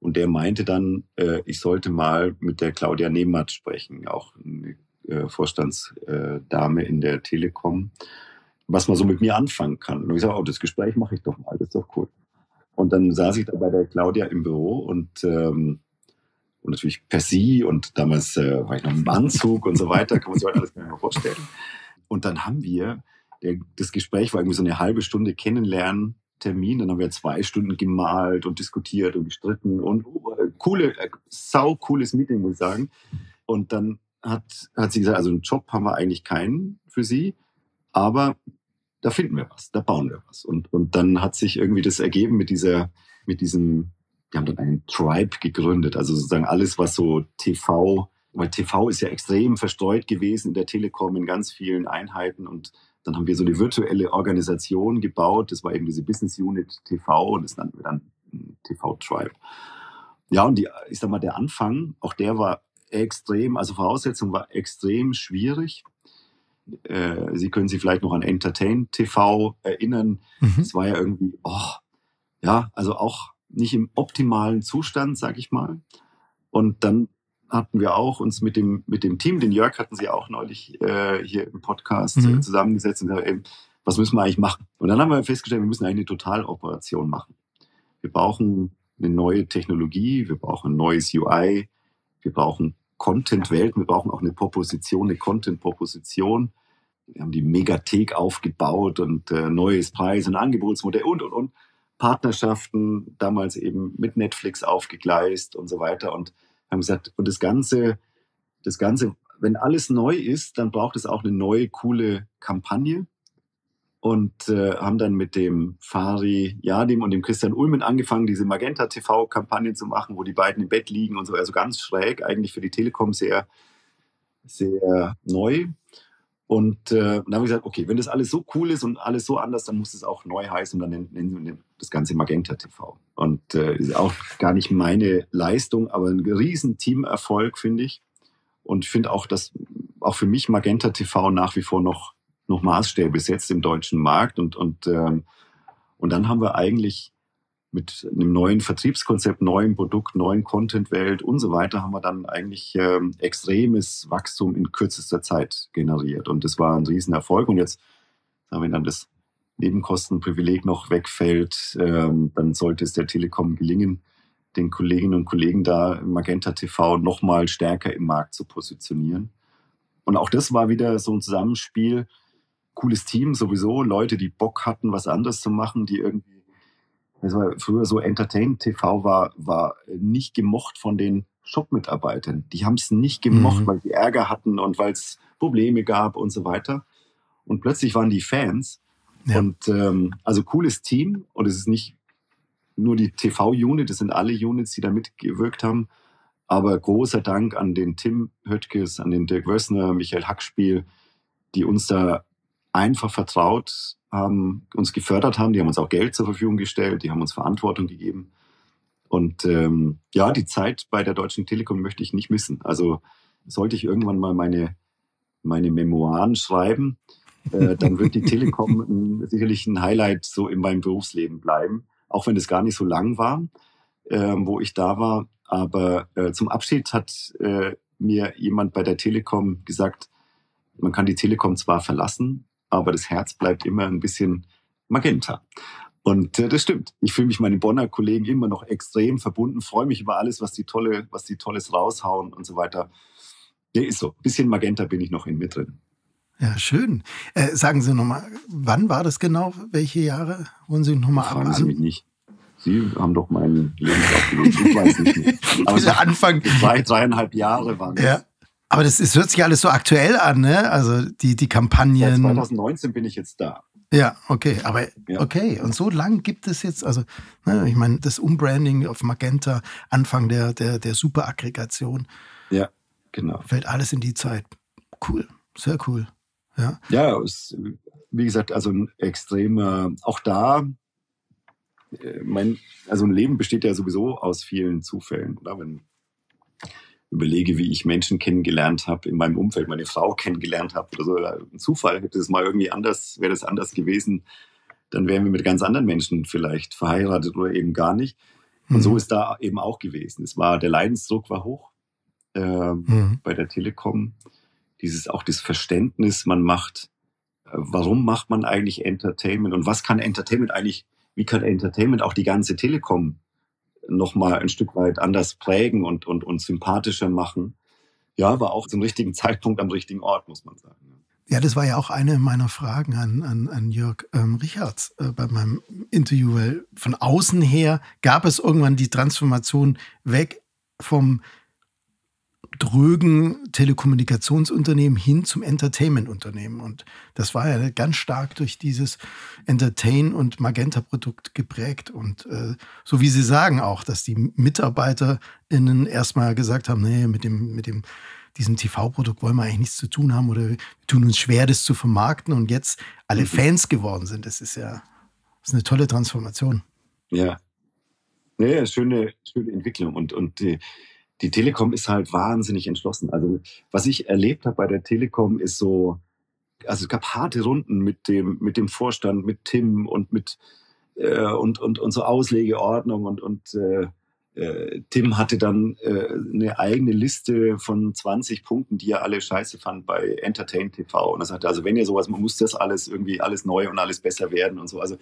Und der meinte dann, äh, ich sollte mal mit der Claudia Nehmert sprechen, auch eine äh, Vorstandsdame in der Telekom was man so mit mir anfangen kann. Und ich sage, oh, das Gespräch mache ich doch mal, das ist doch cool. Und dann saß ich da bei der Claudia im Büro und, ähm, und natürlich per Sie und damals äh, war ich noch im Anzug und so weiter, kann man sich heute alles gar nicht mehr vorstellen. Und dann haben wir, der, das Gespräch war irgendwie so eine halbe Stunde kennenlernen, Termin, dann haben wir zwei Stunden gemalt und diskutiert und gestritten und uh, coole, äh, sau cooles Meeting, muss ich sagen. Und dann hat, hat sie gesagt, also einen Job haben wir eigentlich keinen für Sie, aber da finden wir was, da bauen wir was. Und, und dann hat sich irgendwie das ergeben mit dieser, mit diesem, wir haben dann einen Tribe gegründet, also sozusagen alles, was so TV, weil TV ist ja extrem verstreut gewesen in der Telekom in ganz vielen Einheiten und dann haben wir so eine virtuelle Organisation gebaut. Das war eben diese Business Unit TV und das nannten wir dann TV Tribe. Ja, und die, ich sag mal, der Anfang, auch der war extrem, also Voraussetzung war extrem schwierig. Äh, Sie können sich vielleicht noch an Entertain TV erinnern. Mhm. Das war ja irgendwie, oh, ja, also auch nicht im optimalen Zustand, sag ich mal. Und dann hatten wir auch uns mit dem, mit dem Team, den Jörg hatten Sie auch neulich äh, hier im Podcast mhm. zusammengesetzt und gesagt, ey, was müssen wir eigentlich machen? Und dann haben wir festgestellt, wir müssen eigentlich eine Totaloperation machen. Wir brauchen eine neue Technologie, wir brauchen ein neues UI, wir brauchen Content-Welt. Wir brauchen auch eine Proposition, eine Content-Proposition. Wir haben die Megathek aufgebaut und äh, neues Preis- und Angebotsmodell und, und, und. Partnerschaften damals eben mit Netflix aufgegleist und so weiter und haben gesagt, und das Ganze, das Ganze, wenn alles neu ist, dann braucht es auch eine neue, coole Kampagne und äh, haben dann mit dem Fari Yadim und dem Christian Ulmen angefangen, diese Magenta TV-Kampagne zu machen, wo die beiden im Bett liegen und so, also ganz schräg, eigentlich für die Telekom sehr, sehr neu. Und äh, dann haben wir gesagt, okay, wenn das alles so cool ist und alles so anders, dann muss es auch neu heißen und dann nennen wir das Ganze Magenta TV. Und äh, ist auch gar nicht meine Leistung, aber ein riesen Teamerfolg, finde ich. Und ich finde auch, dass auch für mich Magenta TV nach wie vor noch noch Maßstäbe setzt im deutschen Markt. Und, und, ähm, und dann haben wir eigentlich mit einem neuen Vertriebskonzept, neuem Produkt, neuen Content-Welt und so weiter, haben wir dann eigentlich ähm, extremes Wachstum in kürzester Zeit generiert. Und das war ein Riesenerfolg. Und jetzt, wenn dann das Nebenkostenprivileg noch wegfällt, ähm, dann sollte es der Telekom gelingen, den Kolleginnen und Kollegen da Magenta TV noch mal stärker im Markt zu positionieren. Und auch das war wieder so ein Zusammenspiel cooles Team sowieso, Leute, die Bock hatten, was anderes zu machen, die irgendwie, das war früher so Entertain TV war, war nicht gemocht von den Shop-Mitarbeitern. Die haben es nicht gemocht, mhm. weil die Ärger hatten und weil es Probleme gab und so weiter. Und plötzlich waren die Fans. Ja. Und ähm, also cooles Team und es ist nicht nur die TV-Unit, es sind alle Units, die da mitgewirkt haben. Aber großer Dank an den Tim Höttges, an den Dirk Wössner, Michael Hackspiel, die uns da einfach vertraut haben, uns gefördert haben. Die haben uns auch Geld zur Verfügung gestellt, die haben uns Verantwortung gegeben. Und ähm, ja, die Zeit bei der Deutschen Telekom möchte ich nicht missen. Also sollte ich irgendwann mal meine, meine Memoiren schreiben, äh, dann wird die Telekom ein, sicherlich ein Highlight so in meinem Berufsleben bleiben. Auch wenn es gar nicht so lang war, äh, wo ich da war. Aber äh, zum Abschied hat äh, mir jemand bei der Telekom gesagt, man kann die Telekom zwar verlassen, aber das Herz bleibt immer ein bisschen magenta. Und äh, das stimmt. Ich fühle mich meinen Bonner Kollegen immer noch extrem verbunden, freue mich über alles, was die tolle, was die Tolles raushauen und so weiter. Der ist so. Ein bisschen magenta bin ich noch in mir drin. Ja, schön. Äh, sagen Sie nochmal, wann war das genau? Welche Jahre? Wollen Sie nochmal ab? Fragen Sie mich nicht. Sie haben doch meinen Lebenslauf gelesen. Ich weiß nicht mehr. Aber Anfang. Zwei, dreieinhalb Jahre waren das. Ja. Aber das, das hört sich alles so aktuell an, ne? Also die, die Kampagnen. Seit 2019 bin ich jetzt da. Ja, okay, aber ja. okay. Und so lang gibt es jetzt, also ne, ich meine, das Umbranding auf Magenta, Anfang der, der, der Superaggregation. Ja, genau. Fällt alles in die Zeit. Cool, sehr cool. Ja, ja es, wie gesagt, also ein extremer, auch da, äh, mein, also ein Leben besteht ja sowieso aus vielen Zufällen. Oder? Wenn überlege, wie ich Menschen kennengelernt habe, in meinem Umfeld meine Frau kennengelernt habe oder so. Ein Zufall hätte es mal irgendwie anders, wäre das anders gewesen, dann wären wir mit ganz anderen Menschen vielleicht verheiratet oder eben gar nicht. Und mhm. so ist da eben auch gewesen. Es war, der Leidensdruck war hoch äh, mhm. bei der Telekom. Dieses auch das Verständnis, man macht, äh, warum macht man eigentlich Entertainment und was kann Entertainment eigentlich, wie kann Entertainment auch die ganze Telekom nochmal ein Stück weit anders prägen und, und, und sympathischer machen. Ja, war auch zum richtigen Zeitpunkt am richtigen Ort, muss man sagen. Ja, das war ja auch eine meiner Fragen an, an, an Jörg ähm, Richards äh, bei meinem Interview, weil von außen her gab es irgendwann die Transformation weg vom drögen Telekommunikationsunternehmen hin zum Entertainment-Unternehmen. Und das war ja ganz stark durch dieses Entertain- und Magenta-Produkt geprägt. Und äh, so wie Sie sagen auch, dass die MitarbeiterInnen erstmal gesagt haben, nee, mit dem, mit dem, diesem TV-Produkt wollen wir eigentlich nichts zu tun haben oder wir tun uns schwer, das zu vermarkten und jetzt alle mhm. Fans geworden sind. Das ist ja das ist eine tolle Transformation. Ja. Ja, schöne, schöne Entwicklung. Und, und die, die Telekom ist halt wahnsinnig entschlossen. Also was ich erlebt habe bei der Telekom ist so, also es gab harte Runden mit dem, mit dem Vorstand, mit Tim und mit äh, und, und, und so Auslegeordnung und, und äh, äh, Tim hatte dann äh, eine eigene Liste von 20 Punkten, die er alle scheiße fand bei Entertain TV. Und er sagte, also wenn ihr sowas, man muss das alles irgendwie alles neu und alles besser werden und so. Also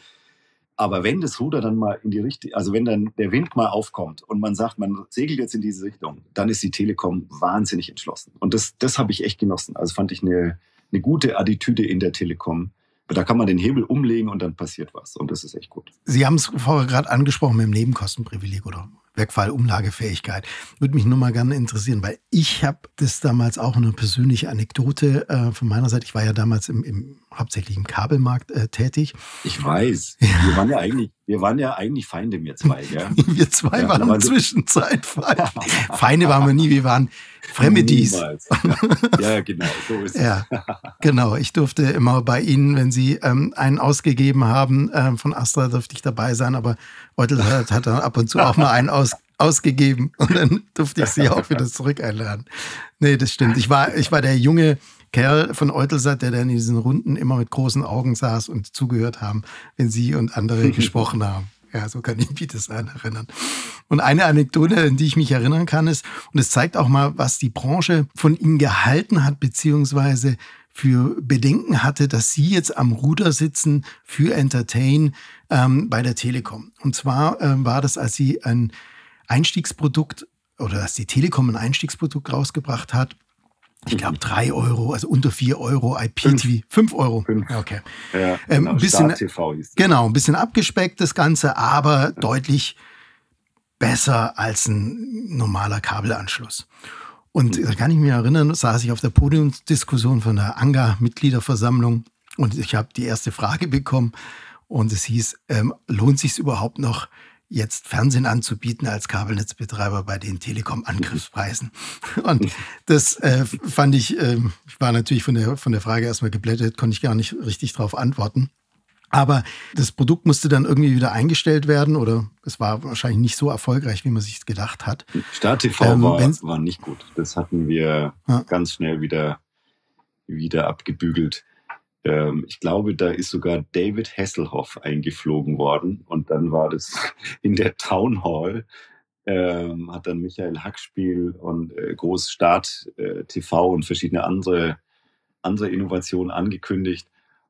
aber wenn das Ruder dann mal in die Richtung, also wenn dann der Wind mal aufkommt und man sagt, man segelt jetzt in diese Richtung, dann ist die Telekom wahnsinnig entschlossen. Und das, das habe ich echt genossen. Also fand ich eine, eine gute Attitüde in der Telekom. Da kann man den Hebel umlegen und dann passiert was. Und das ist echt gut. Sie haben es vorher gerade angesprochen mit dem Nebenkostenprivileg oder Wegfallumlagefähigkeit. Würde mich nur mal gerne interessieren, weil ich habe das damals auch eine persönliche Anekdote äh, von meiner Seite. Ich war ja damals im, im hauptsächlich im Kabelmarkt äh, tätig. Ich weiß. Ja. Wir waren ja eigentlich, wir waren ja eigentlich Feinde, wir zwei, ja. wir zwei ja, waren in Zwischenzeit Feinde. Feinde waren wir nie, wir waren Fremedies. Ja. genau, so ist es. Ja, genau. Ich durfte immer bei Ihnen, wenn Sie ähm, einen ausgegeben haben, äh, von Astra durfte ich dabei sein, aber Eutel hat, hat dann ab und zu auch mal einen aus, ausgegeben und dann durfte ich Sie auch wieder zurück einladen. Nee, das stimmt. Ich war, ich war der junge Kerl von Eutelsat, der dann in diesen Runden immer mit großen Augen saß und zugehört haben, wenn Sie und andere gesprochen haben. Ja, so kann ich mich das erinnern. Und eine Anekdote, an die ich mich erinnern kann, ist, und es zeigt auch mal, was die Branche von Ihnen gehalten hat, beziehungsweise für Bedenken hatte, dass Sie jetzt am Ruder sitzen für Entertain ähm, bei der Telekom. Und zwar ähm, war das, als Sie ein Einstiegsprodukt oder dass die Telekom ein Einstiegsprodukt rausgebracht hat, ich glaube, drei Euro, also unter vier Euro IPTV. Fünf Euro. Fünf. Okay. Ja, ähm, ein bisschen, genau, ein bisschen abgespeckt das Ganze, aber ja. deutlich besser als ein normaler Kabelanschluss. Und mhm. da kann ich mich erinnern, saß ich auf der Podiumsdiskussion von der ANGA-Mitgliederversammlung und ich habe die erste Frage bekommen und es hieß, ähm, lohnt sich überhaupt noch, jetzt Fernsehen anzubieten als Kabelnetzbetreiber bei den Telekom-Angriffspreisen. Und das äh, fand ich, äh, ich war natürlich von der, von der Frage erstmal geblättet, konnte ich gar nicht richtig darauf antworten. Aber das Produkt musste dann irgendwie wieder eingestellt werden oder es war wahrscheinlich nicht so erfolgreich, wie man sich gedacht hat. Start TV ähm, war, war nicht gut. Das hatten wir ja. ganz schnell wieder, wieder abgebügelt. Ähm, ich glaube, da ist sogar David Hasselhoff eingeflogen worden und dann war das in der Town Hall. Ähm, hat dann Michael Hackspiel und äh, Großstart äh, TV und verschiedene andere, andere Innovationen angekündigt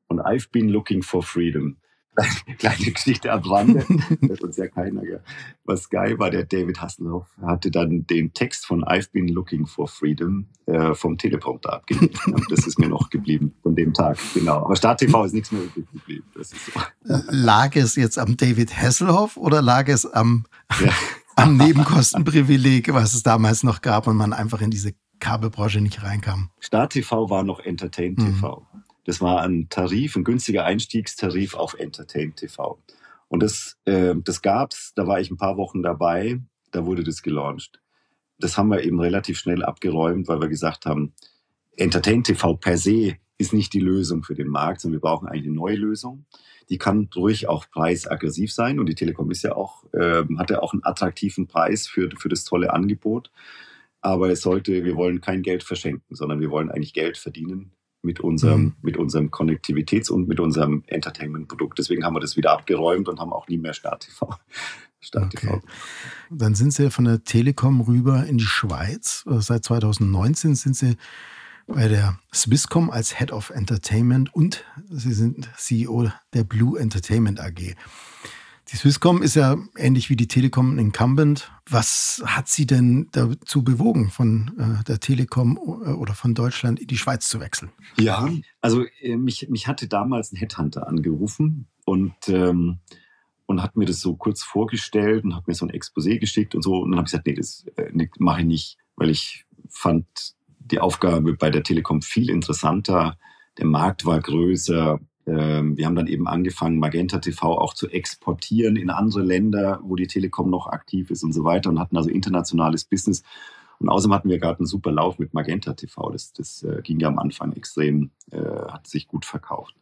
und I've been looking for freedom. Kleine Geschichte am Rande, das uns ja keiner. Was geil war, der David Hasselhoff hatte dann den Text von I've been looking for freedom äh, vom Teleprompter abgelegt. das ist mir noch geblieben von dem Tag, genau. Aber Start TV ist nichts mehr übrig geblieben. So. Lag es jetzt am David Hasselhoff oder lag es am, ja. am Nebenkostenprivileg, was es damals noch gab und man einfach in diese Kabelbranche nicht reinkam? Start TV war noch Entertain TV. Mhm. Das war ein Tarif, ein günstiger Einstiegstarif auf Entertain TV. Und das, äh, das gab's, da war ich ein paar Wochen dabei, da wurde das gelauncht. Das haben wir eben relativ schnell abgeräumt, weil wir gesagt haben, Entertain TV per se ist nicht die Lösung für den Markt, sondern wir brauchen eigentlich eine neue Lösung. Die kann ruhig auch preisaggressiv sein und die Telekom ist ja auch, äh, hat ja auch einen attraktiven Preis für, für das tolle Angebot. Aber es sollte, wir wollen kein Geld verschenken, sondern wir wollen eigentlich Geld verdienen mit unserem, mhm. mit unserem Konnektivitäts- und mit unserem Entertainment-Produkt. Deswegen haben wir das wieder abgeräumt und haben auch nie mehr Start TV. Start okay. TV. Dann sind Sie von der Telekom rüber in die Schweiz. Seit 2019 sind Sie bei der Swisscom als Head of Entertainment und Sie sind CEO der Blue Entertainment AG. Die Swisscom ist ja ähnlich wie die Telekom ein Incumbent. Was hat Sie denn dazu bewogen, von äh, der Telekom äh, oder von Deutschland in die Schweiz zu wechseln? Ja, also äh, mich, mich hatte damals ein Headhunter angerufen und, ähm, und hat mir das so kurz vorgestellt und hat mir so ein Exposé geschickt und so. Und dann habe ich gesagt, nee, das nee, mache ich nicht, weil ich fand die Aufgabe bei der Telekom viel interessanter. Der Markt war größer, wir haben dann eben angefangen, Magenta TV auch zu exportieren in andere Länder, wo die Telekom noch aktiv ist und so weiter und hatten also internationales Business. Und außerdem hatten wir gerade einen super Lauf mit Magenta TV. Das, das äh, ging ja am Anfang extrem, äh, hat sich gut verkauft.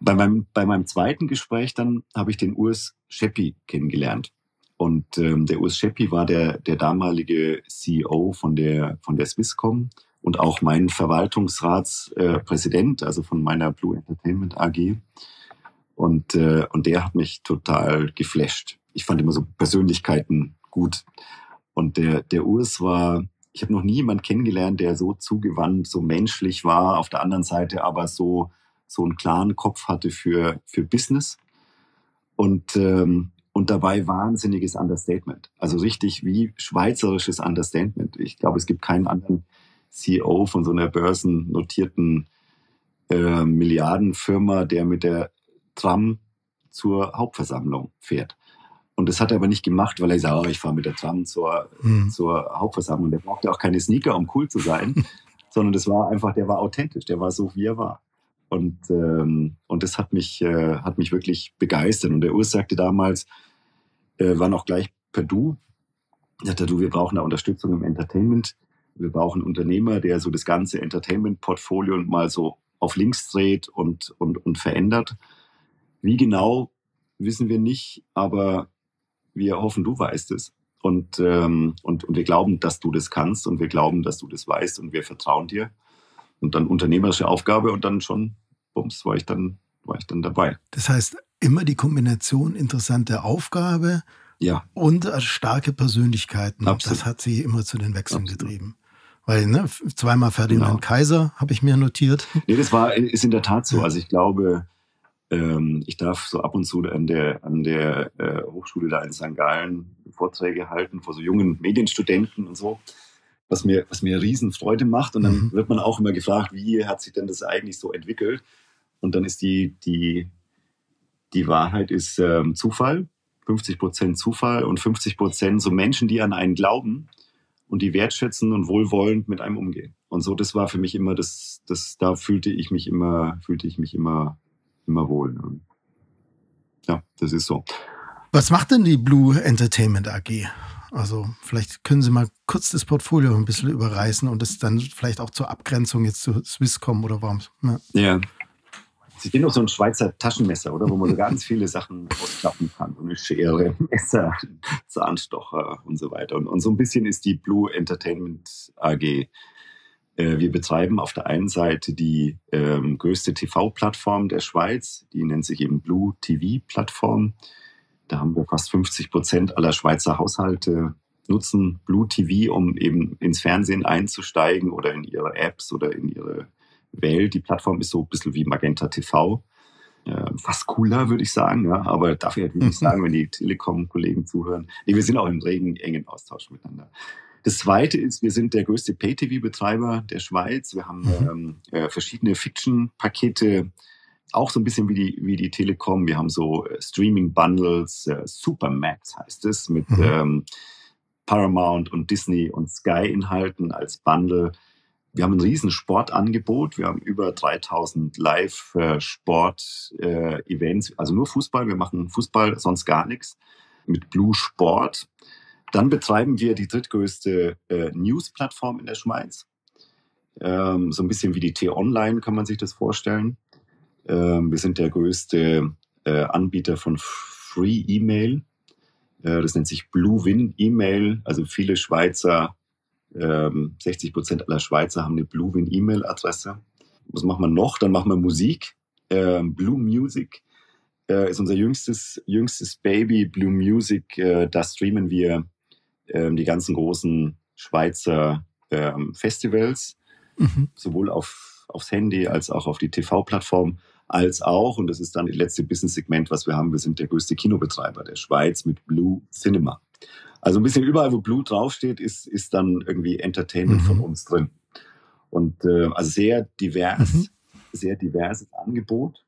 Bei meinem, bei meinem zweiten Gespräch dann habe ich den Urs Scheppi kennengelernt. Und ähm, der Urs Scheppi war der, der damalige CEO von der, von der Swisscom und auch mein Verwaltungsratspräsident, äh, also von meiner Blue Entertainment AG. Und, äh, und der hat mich total geflasht. Ich fand immer so Persönlichkeiten gut. Und der, der Urs war, ich habe noch nie jemanden kennengelernt, der so zugewandt, so menschlich war, auf der anderen Seite aber so, so einen klaren Kopf hatte für, für Business. Und, ähm, und dabei wahnsinniges Understatement. Also richtig wie schweizerisches Understatement. Ich glaube, es gibt keinen anderen CEO von so einer börsennotierten äh, Milliardenfirma, der mit der Tram zur Hauptversammlung fährt. Und das hat er aber nicht gemacht, weil er sagt, oh, ich fahre mit der Tram zur, mhm. zur Hauptversammlung. Der brauchte auch keine Sneaker, um cool zu sein, sondern das war einfach, der war authentisch, der war so, wie er war. Und, ähm, und das hat mich, äh, hat mich wirklich begeistert. Und der Urs sagte damals, äh, waren auch gleich per Du, sagte du, wir brauchen da Unterstützung im Entertainment wir brauchen einen Unternehmer, der so das ganze Entertainment-Portfolio mal so auf links dreht und, und, und verändert. Wie genau, wissen wir nicht, aber wir hoffen, du weißt es. Und, ähm, und, und wir glauben, dass du das kannst und wir glauben, dass du das weißt und wir vertrauen dir. Und dann unternehmerische Aufgabe und dann schon, bums, war ich dann, war ich dann dabei. Das heißt, immer die Kombination interessante Aufgabe ja. und starke Persönlichkeiten. Absolut. Das hat sie immer zu den Wechseln Absolut. getrieben. Weil, ne, zweimal Ferdinand genau. Kaiser habe ich mir notiert. Nee, das war, ist in der Tat so. Also ich glaube, ähm, ich darf so ab und zu an der, an der äh, Hochschule da in St. Gallen Vorträge halten vor so jungen Medienstudenten und so, was mir, was mir Riesenfreude macht. Und dann mhm. wird man auch immer gefragt, wie hat sich denn das eigentlich so entwickelt? Und dann ist die, die, die Wahrheit ist ähm, Zufall, 50 Prozent Zufall und 50 Prozent so Menschen, die an einen glauben und die wertschätzen und wohlwollend mit einem umgehen. Und so, das war für mich immer das, das, da fühlte ich mich immer, fühlte ich mich immer, immer wohl. Ja, das ist so. Was macht denn die Blue Entertainment AG? Also vielleicht können Sie mal kurz das Portfolio ein bisschen überreißen und es dann vielleicht auch zur Abgrenzung jetzt zu Swisscom oder warum? Ja. ja. Sie sind doch so ein Schweizer Taschenmesser, oder? Wo man so ganz viele Sachen ausklappen kann. So eine Schere, Messer, Zahnstocher und so weiter. Und, und so ein bisschen ist die Blue Entertainment AG. Äh, wir betreiben auf der einen Seite die ähm, größte TV-Plattform der Schweiz, die nennt sich eben Blue TV-Plattform. Da haben wir fast 50 Prozent aller Schweizer Haushalte nutzen Blue TV, um eben ins Fernsehen einzusteigen oder in ihre Apps oder in ihre Welt. Die Plattform ist so ein bisschen wie Magenta TV. Äh, fast cooler, würde ich sagen. Ja. Aber dafür würde ich sagen, wenn die Telekom-Kollegen zuhören. Nee, wir sind auch im regen, engen Austausch miteinander. Das zweite ist, wir sind der größte Pay-TV-Betreiber der Schweiz. Wir haben mhm. ähm, äh, verschiedene Fiction-Pakete auch so ein bisschen wie die, wie die Telekom. Wir haben so äh, Streaming-Bundles, äh, Supermax heißt es, mit mhm. ähm, Paramount und Disney und Sky-Inhalten als Bundle. Wir haben ein riesen Sportangebot. Wir haben über 3000 Live-Sport-Events, äh, also nur Fußball. Wir machen Fußball, sonst gar nichts mit Blue Sport. Dann betreiben wir die drittgrößte äh, News-Plattform in der Schweiz. Ähm, so ein bisschen wie die T-Online kann man sich das vorstellen. Ähm, wir sind der größte äh, Anbieter von Free E-Mail. Äh, das nennt sich Blue Win E-Mail. Also viele Schweizer, 60 ähm, Prozent aller Schweizer haben eine Blue Win E-Mail-Adresse. Was machen wir noch? Dann machen wir Musik. Ähm, Blue Music äh, ist unser jüngstes, jüngstes Baby. Blue Music, da streamen wir die ganzen großen Schweizer Festivals, mhm. sowohl auf, aufs Handy als auch auf die TV-Plattform als auch, und das ist dann das letzte Business-Segment, was wir haben, wir sind der größte Kinobetreiber der Schweiz mit Blue Cinema. Also ein bisschen überall, wo Blue draufsteht, ist, ist dann irgendwie Entertainment mhm. von uns drin. Und äh, also sehr divers, mhm. sehr diverses Angebot.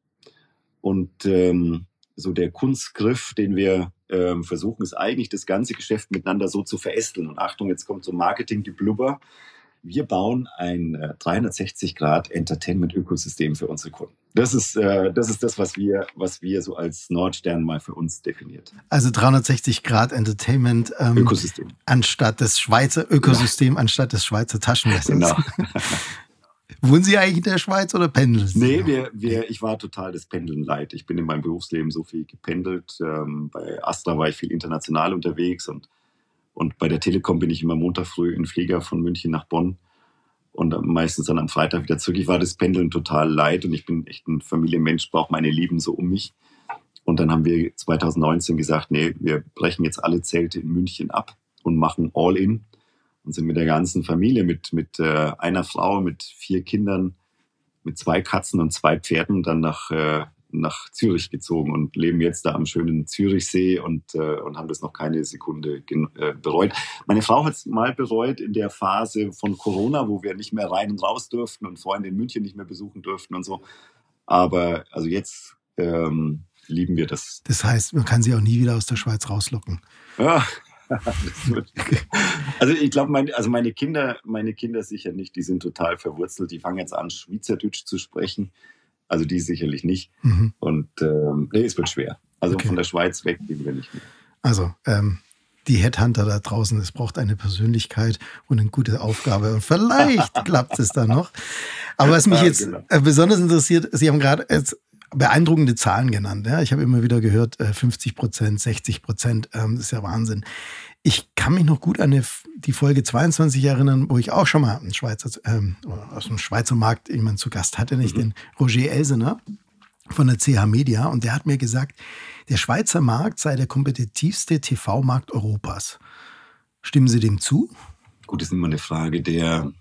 Und ähm, so der Kunstgriff, den wir ähm, versuchen, ist eigentlich das ganze Geschäft miteinander so zu verästeln. Und Achtung, jetzt kommt so Marketing, die Blubber. Wir bauen ein äh, 360-Grad-Entertainment-Ökosystem für unsere Kunden. Das ist, äh, das ist das, was wir, was wir so als Nordstern mal für uns definiert. Also 360-Grad-Entertainment ähm, Ökosystem. anstatt das Schweizer Ökosystem, ja. anstatt des Schweizer Taschenmessers. Genau. Wohnen Sie eigentlich in der Schweiz oder pendeln Sie? Nee, wir, wir, ich war total das Pendeln leid. Ich bin in meinem Berufsleben so viel gependelt. Ähm, bei Astra war ich viel international unterwegs und und bei der Telekom bin ich immer Montag früh in Flieger von München nach Bonn und meistens dann am Freitag wieder zurück. Ich war das Pendeln total leid und ich bin echt ein Familienmensch, brauche meine Lieben so um mich. Und dann haben wir 2019 gesagt, nee, wir brechen jetzt alle Zelte in München ab und machen All-In und sind mit der ganzen Familie, mit, mit äh, einer Frau, mit vier Kindern, mit zwei Katzen und zwei Pferden dann nach, äh, nach Zürich gezogen und leben jetzt da am schönen Zürichsee und, äh, und haben das noch keine Sekunde äh, bereut. Meine Frau hat es mal bereut in der Phase von Corona, wo wir nicht mehr rein und raus durften und Freunde in München nicht mehr besuchen durften und so. Aber also jetzt ähm, lieben wir das. Das heißt, man kann sie auch nie wieder aus der Schweiz rauslocken. Ja. also ich glaube, mein, also meine Kinder, meine Kinder sicher nicht, die sind total verwurzelt. Die fangen jetzt an, Schweizerdeutsch zu sprechen. Also die sicherlich nicht. Mhm. Und ähm, nee, es wird schwer. Also okay. von der Schweiz weg gehen wir nicht mehr. Also ähm, die Headhunter da draußen, es braucht eine Persönlichkeit und eine gute Aufgabe. Und vielleicht klappt es dann noch. Aber was mich jetzt genau. Äh, besonders interessiert, Sie haben gerade beeindruckende Zahlen genannt. Ja? Ich habe immer wieder gehört, 50 äh, Prozent, 60 Prozent, ähm, das ist ja Wahnsinn. Ich kann mich noch gut an die Folge 22 erinnern, wo ich auch schon mal einen Schweizer, ähm, aus dem Schweizer Markt jemanden zu Gast hatte, nicht mhm. den Roger Elsener von der CH Media. Und der hat mir gesagt, der Schweizer Markt sei der kompetitivste TV-Markt Europas. Stimmen Sie dem zu? Gut, das ist immer eine Frage der,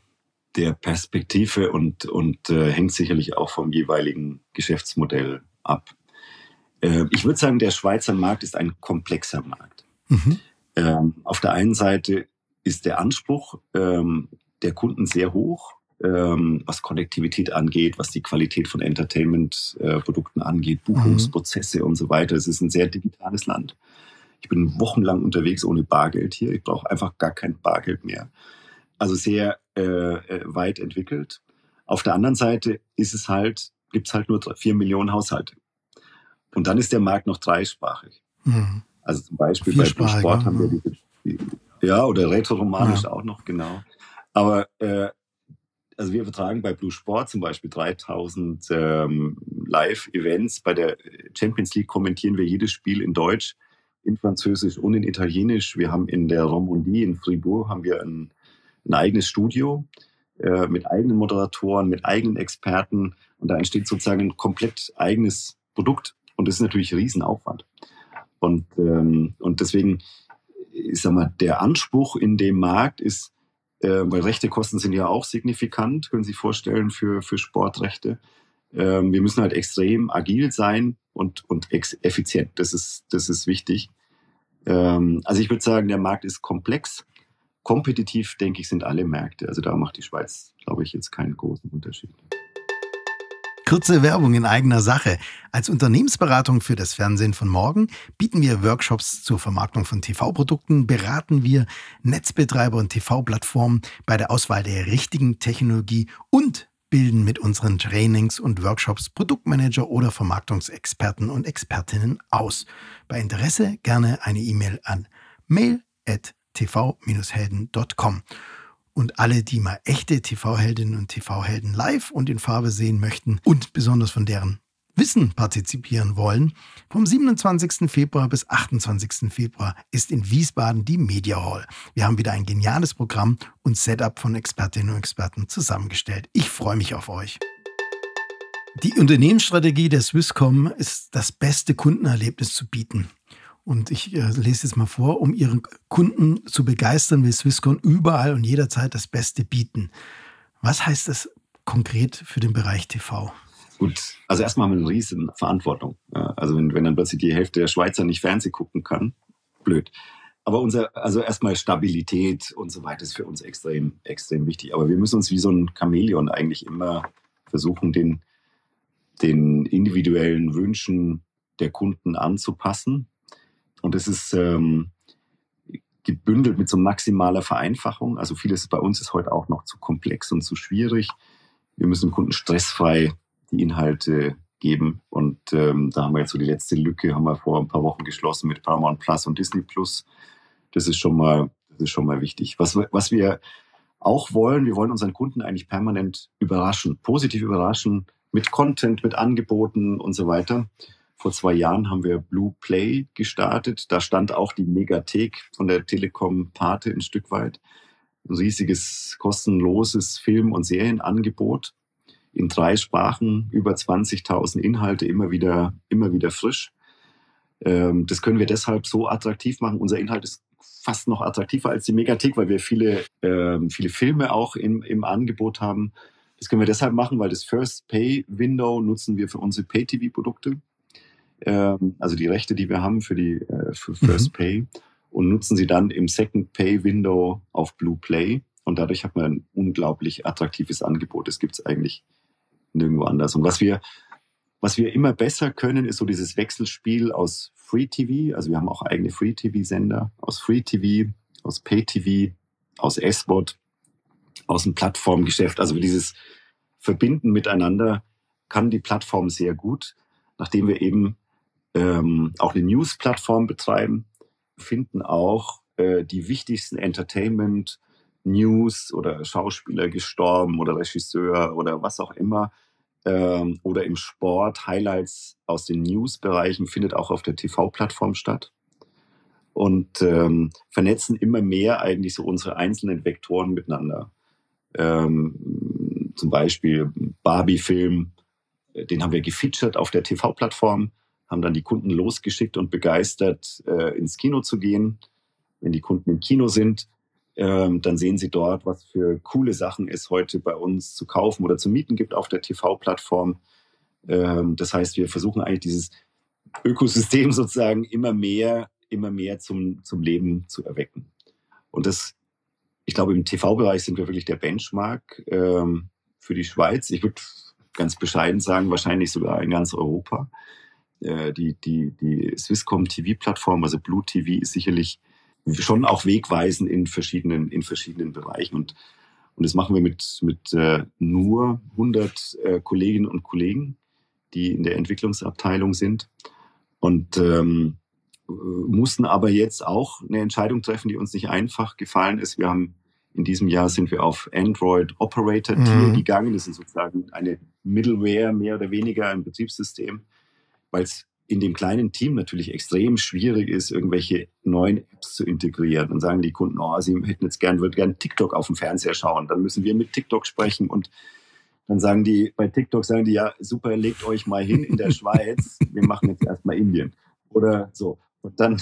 der Perspektive und, und äh, hängt sicherlich auch vom jeweiligen Geschäftsmodell ab. Äh, ich würde sagen, der Schweizer Markt ist ein komplexer Markt. Mhm. Ähm, auf der einen Seite ist der Anspruch ähm, der Kunden sehr hoch, ähm, was Konnektivität angeht, was die Qualität von Entertainment-Produkten äh, angeht, Buchungsprozesse mhm. und so weiter. Es ist ein sehr digitales Land. Ich bin wochenlang unterwegs ohne Bargeld hier. Ich brauche einfach gar kein Bargeld mehr. Also sehr äh, äh weit entwickelt. Auf der anderen Seite ist es halt, gibt es halt nur vier Millionen Haushalte. Und dann ist der Markt noch dreisprachig. Mhm. Also zum Beispiel bei Blue Sport haben wir diese, ja, oder Rätoromanisch ja. auch noch, genau. Aber äh, also wir vertragen bei Blue Sport zum Beispiel 3000 ähm, Live-Events. Bei der Champions League kommentieren wir jedes Spiel in Deutsch, in Französisch und in Italienisch. Wir haben in der Romandie in Fribourg haben wir ein, ein eigenes Studio äh, mit eigenen Moderatoren, mit eigenen Experten. Und da entsteht sozusagen ein komplett eigenes Produkt. Und das ist natürlich ein Riesenaufwand. Und, ähm, und deswegen, ich sag mal, der Anspruch in dem Markt ist, äh, weil Rechtekosten sind ja auch signifikant, können Sie sich vorstellen, für, für Sportrechte. Ähm, wir müssen halt extrem agil sein und, und effizient. Das ist, das ist wichtig. Ähm, also ich würde sagen, der Markt ist komplex. Kompetitiv, denke ich, sind alle Märkte. Also da macht die Schweiz, glaube ich, jetzt keinen großen Unterschied. Kurze Werbung in eigener Sache. Als Unternehmensberatung für das Fernsehen von morgen bieten wir Workshops zur Vermarktung von TV-Produkten, beraten wir Netzbetreiber und TV-Plattformen bei der Auswahl der richtigen Technologie und bilden mit unseren Trainings und Workshops Produktmanager oder Vermarktungsexperten und Expertinnen aus. Bei Interesse gerne eine E-Mail an mail.tv-helden.com. Und alle, die mal echte TV-Heldinnen und TV-Helden live und in Farbe sehen möchten und besonders von deren Wissen partizipieren wollen, vom 27. Februar bis 28. Februar ist in Wiesbaden die Media Hall. Wir haben wieder ein geniales Programm und Setup von Expertinnen und Experten zusammengestellt. Ich freue mich auf euch. Die Unternehmensstrategie der Swisscom ist das beste Kundenerlebnis zu bieten. Und ich äh, lese jetzt mal vor, um Ihren Kunden zu begeistern, will Swisscom überall und jederzeit das Beste bieten. Was heißt das konkret für den Bereich TV? Gut, also erstmal haben wir eine riesen Verantwortung. Also wenn, wenn dann plötzlich die Hälfte der Schweizer nicht Fernsehen gucken kann, blöd. Aber unser, also erstmal Stabilität und so weiter ist für uns extrem, extrem wichtig. Aber wir müssen uns wie so ein Chamäleon eigentlich immer versuchen, den, den individuellen Wünschen der Kunden anzupassen und es ist ähm, gebündelt mit so maximaler Vereinfachung. Also vieles bei uns ist heute auch noch zu komplex und zu schwierig. Wir müssen dem Kunden stressfrei die Inhalte geben. Und ähm, da haben wir jetzt so die letzte Lücke, haben wir vor ein paar Wochen geschlossen mit Paramount Plus und Disney Plus. Das ist schon mal, das ist schon mal wichtig. Was, was wir auch wollen, wir wollen unseren Kunden eigentlich permanent überraschen, positiv überraschen, mit Content, mit Angeboten und so weiter. Vor zwei Jahren haben wir Blue Play gestartet. Da stand auch die Megathek von der Telekom Pate ein Stück weit. Ein riesiges, kostenloses Film- und Serienangebot in drei Sprachen, über 20.000 Inhalte, immer wieder, immer wieder frisch. Ähm, das können wir deshalb so attraktiv machen. Unser Inhalt ist fast noch attraktiver als die Megathek, weil wir viele, ähm, viele Filme auch im, im Angebot haben. Das können wir deshalb machen, weil das First Pay Window nutzen wir für unsere Pay-TV-Produkte ähm, also die Rechte, die wir haben für die äh, für First mhm. Pay und nutzen sie dann im Second Pay Window auf Blue Play und dadurch hat man ein unglaublich attraktives Angebot. Das gibt es eigentlich nirgendwo anders. Und was wir was wir immer besser können, ist so dieses Wechselspiel aus Free TV. Also wir haben auch eigene Free TV-Sender aus Free TV, aus Pay TV, aus S-Bot, aus dem Plattformgeschäft. Also dieses Verbinden miteinander kann die Plattform sehr gut, nachdem wir eben ähm, auch eine News-Plattform betreiben, finden auch äh, die wichtigsten Entertainment, News oder Schauspieler gestorben oder Regisseur oder was auch immer ähm, oder im Sport Highlights aus den News-Bereichen findet auch auf der TV-Plattform statt und ähm, vernetzen immer mehr eigentlich so unsere einzelnen Vektoren miteinander. Ähm, zum Beispiel Barbie-Film, äh, den haben wir gefeatured auf der TV-Plattform haben dann die Kunden losgeschickt und begeistert, äh, ins Kino zu gehen. Wenn die Kunden im Kino sind, ähm, dann sehen sie dort, was für coole Sachen es heute bei uns zu kaufen oder zu mieten gibt auf der TV-Plattform. Ähm, das heißt, wir versuchen eigentlich dieses Ökosystem sozusagen immer mehr, immer mehr zum, zum Leben zu erwecken. Und das, ich glaube, im TV-Bereich sind wir wirklich der Benchmark ähm, für die Schweiz. Ich würde ganz bescheiden sagen, wahrscheinlich sogar in ganz Europa. Äh, die, die, die Swisscom TV-Plattform, also Blue TV, ist sicherlich schon auch wegweisend in verschiedenen, in verschiedenen Bereichen. Und, und das machen wir mit, mit äh, nur 100 äh, Kolleginnen und Kollegen, die in der Entwicklungsabteilung sind. Und ähm, mussten aber jetzt auch eine Entscheidung treffen, die uns nicht einfach gefallen ist. Wir haben in diesem Jahr sind wir auf Android Operator Tier mhm. gegangen. Das ist sozusagen eine Middleware mehr oder weniger ein Betriebssystem, weil es in dem kleinen Team natürlich extrem schwierig ist, irgendwelche neuen Apps zu integrieren. Dann sagen die Kunden, oh, sie hätten jetzt gern, würden gern TikTok auf dem Fernseher schauen. Dann müssen wir mit TikTok sprechen und dann sagen die, bei TikTok sagen die, ja, super, legt euch mal hin in der Schweiz. Wir machen jetzt erstmal Indien. Oder so. Und dann,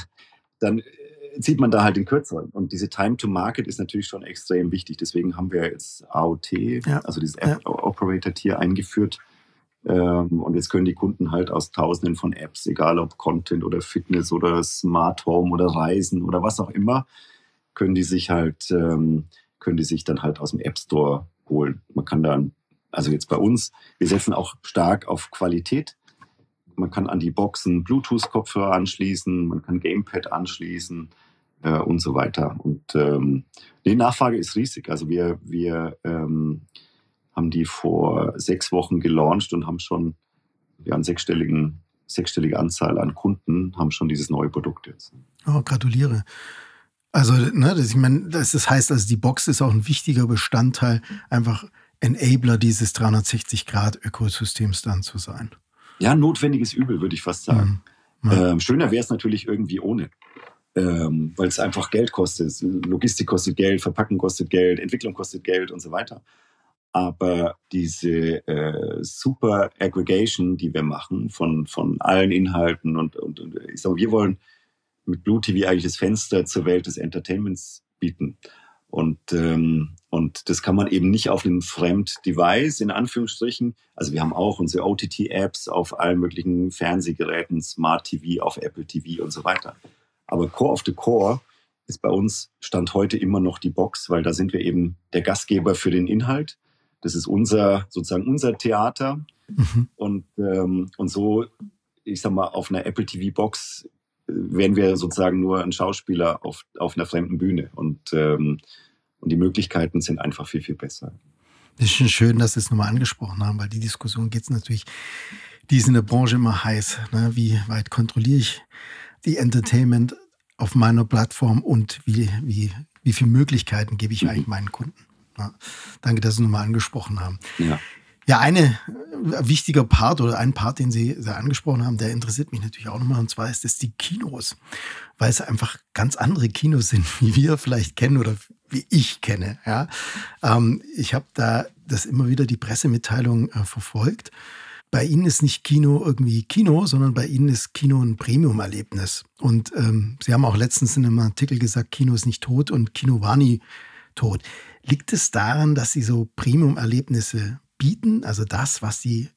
dann äh, zieht man da halt den Kürzeren. Und diese Time to Market ist natürlich schon extrem wichtig. Deswegen haben wir jetzt AOT, ja. also dieses App Operator Tier eingeführt und jetzt können die Kunden halt aus Tausenden von Apps, egal ob Content oder Fitness oder Smart Home oder Reisen oder was auch immer, können die sich halt, ähm, können die sich dann halt aus dem App Store holen. Man kann dann, also jetzt bei uns, wir setzen auch stark auf Qualität. Man kann an die Boxen Bluetooth-Kopfhörer anschließen, man kann Gamepad anschließen äh, und so weiter. Und ähm, die Nachfrage ist riesig. Also wir, wir ähm, haben die vor sechs Wochen gelauncht und haben schon ja, eine sechsstelligen, sechsstellige Anzahl an Kunden haben schon dieses neue Produkt jetzt. Oh, gratuliere. Also, ne, das, ich meine, das, das heißt, also die Box ist auch ein wichtiger Bestandteil, einfach Enabler dieses 360-Grad-Ökosystems dann zu sein. Ja, notwendiges Übel, würde ich fast sagen. Mhm. Ja. Ähm, schöner wäre es natürlich irgendwie ohne. Ähm, weil es einfach Geld kostet. Logistik kostet Geld, Verpacken kostet Geld, Entwicklung kostet Geld und so weiter. Aber diese äh, super Aggregation, die wir machen von, von allen Inhalten und, und, und ich sage, wir wollen mit Blue TV eigentlich das Fenster zur Welt des Entertainments bieten. Und, ähm, und das kann man eben nicht auf einem Fremd-Device, in Anführungsstrichen. Also wir haben auch unsere OTT-Apps auf allen möglichen Fernsehgeräten, Smart TV, auf Apple TV und so weiter. Aber Core of the Core ist bei uns Stand heute immer noch die Box, weil da sind wir eben der Gastgeber für den Inhalt. Das ist unser, sozusagen unser Theater. Mhm. Und, ähm, und so, ich sag mal, auf einer Apple TV Box äh, wären wir sozusagen nur ein Schauspieler auf, auf einer fremden Bühne. Und, ähm, und die Möglichkeiten sind einfach viel, viel besser. Das ist schon schön, dass Sie es nochmal angesprochen haben, weil die Diskussion geht es natürlich, die ist in der Branche immer heiß. Ne? Wie weit kontrolliere ich die Entertainment auf meiner Plattform und wie, wie, wie viele Möglichkeiten gebe ich mhm. eigentlich meinen Kunden? Ja, danke, dass Sie nochmal angesprochen haben. Ja. Ja, eine äh, wichtiger Part oder ein Part, den Sie sehr angesprochen haben, der interessiert mich natürlich auch nochmal, und zwar ist das die Kinos, weil es einfach ganz andere Kinos sind, wie wir vielleicht kennen oder wie ich kenne. Ja, ähm, ich habe da das immer wieder die Pressemitteilung äh, verfolgt. Bei Ihnen ist nicht Kino irgendwie Kino, sondern bei Ihnen ist Kino ein Premium-Erlebnis. Und ähm, Sie haben auch letztens in einem Artikel gesagt, Kino ist nicht tot und Kino war nie tot. Liegt es daran, dass sie so Premium-Erlebnisse bieten, also das, was die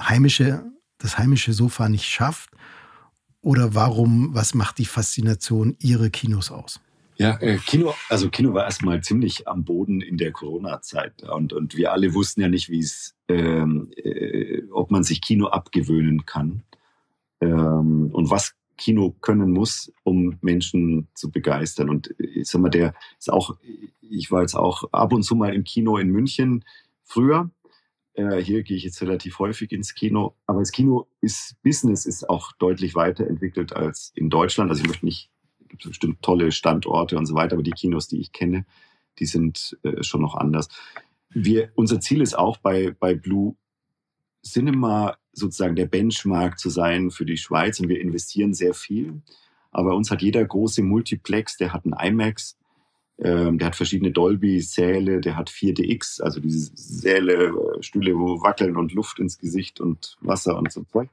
heimische, das heimische Sofa nicht schafft? Oder warum, was macht die Faszination ihrer Kinos aus? Ja, äh, Kino, also Kino war erstmal ziemlich am Boden in der Corona-Zeit. Und, und wir alle wussten ja nicht, wie es, ähm, äh, ob man sich Kino abgewöhnen kann. Ähm, und was Kino können muss, um Menschen zu begeistern. Und ich sag mal, der ist auch, ich war jetzt auch ab und zu mal im Kino in München früher. Äh, hier gehe ich jetzt relativ häufig ins Kino. Aber das Kino ist, Business ist auch deutlich weiterentwickelt als in Deutschland. Also ich möchte nicht, es gibt bestimmt tolle Standorte und so weiter, aber die Kinos, die ich kenne, die sind äh, schon noch anders. Wir, unser Ziel ist auch bei, bei Blue Cinema sozusagen der Benchmark zu sein für die Schweiz und wir investieren sehr viel. Aber uns hat jeder große Multiplex, der hat einen IMAX, ähm, der hat verschiedene Dolby-Säle, der hat 4DX, also diese Säle, äh, Stühle, wo wackeln und Luft ins Gesicht und Wasser und so Zeug.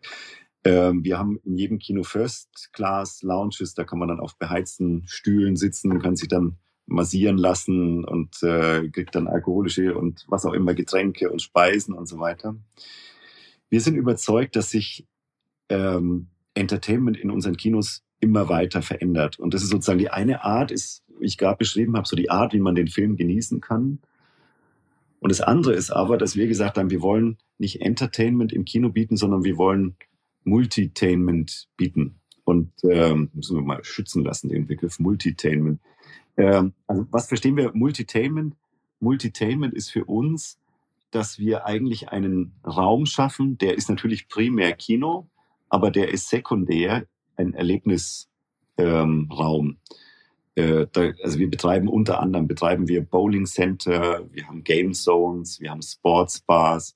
Ähm, wir haben in jedem Kino First-Class-Lounges, da kann man dann auf beheizten Stühlen sitzen, kann sich dann massieren lassen und äh, kriegt dann alkoholische und was auch immer Getränke und Speisen und so weiter. Wir sind überzeugt, dass sich ähm, Entertainment in unseren Kinos immer weiter verändert. Und das ist sozusagen die eine Art, ist, wie ich gerade beschrieben habe, so die Art, wie man den Film genießen kann. Und das andere ist aber, dass wir gesagt haben, wir wollen nicht Entertainment im Kino bieten, sondern wir wollen Multitainment bieten. Und ähm, müssen wir mal schützen lassen, den Begriff Multitainment. Ähm, also was verstehen wir Multitainment? Multitainment ist für uns dass wir eigentlich einen Raum schaffen, der ist natürlich primär Kino, aber der ist sekundär ein Erlebnis, ähm. Äh, also wir betreiben unter anderem betreiben wir Bowling Center, wir haben Game Zones, wir haben Sports Bars,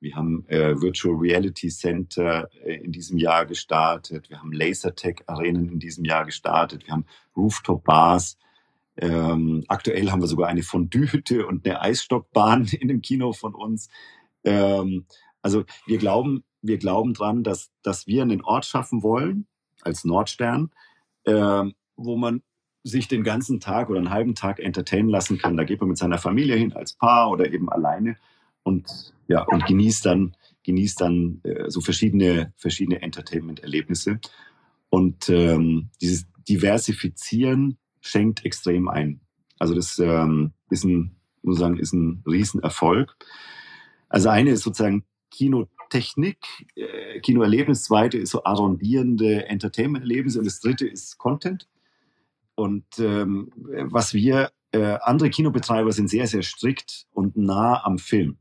wir haben äh, Virtual Reality Center äh, in diesem Jahr gestartet, wir haben Lasertech Arenen in diesem Jahr gestartet, wir haben Rooftop Bars. Ähm, aktuell haben wir sogar eine Fondue-Hütte und eine Eisstockbahn in dem Kino von uns. Ähm, also wir glauben, wir glauben dran, dass, dass wir einen Ort schaffen wollen, als Nordstern, äh, wo man sich den ganzen Tag oder einen halben Tag entertainen lassen kann. Da geht man mit seiner Familie hin als Paar oder eben alleine und, ja, und genießt dann, genießt dann äh, so verschiedene, verschiedene Entertainment-Erlebnisse. Und ähm, dieses Diversifizieren schenkt extrem ein. Also das ähm, ist ein, muss sagen, ist ein Riesenerfolg. Also eine ist sozusagen Kinotechnik, äh, Kinoerlebnis, zweite ist so arrondierende Entertainment-Erlebnisse und das dritte ist Content. Und ähm, was wir, äh, andere Kinobetreiber sind sehr, sehr strikt und nah am Film.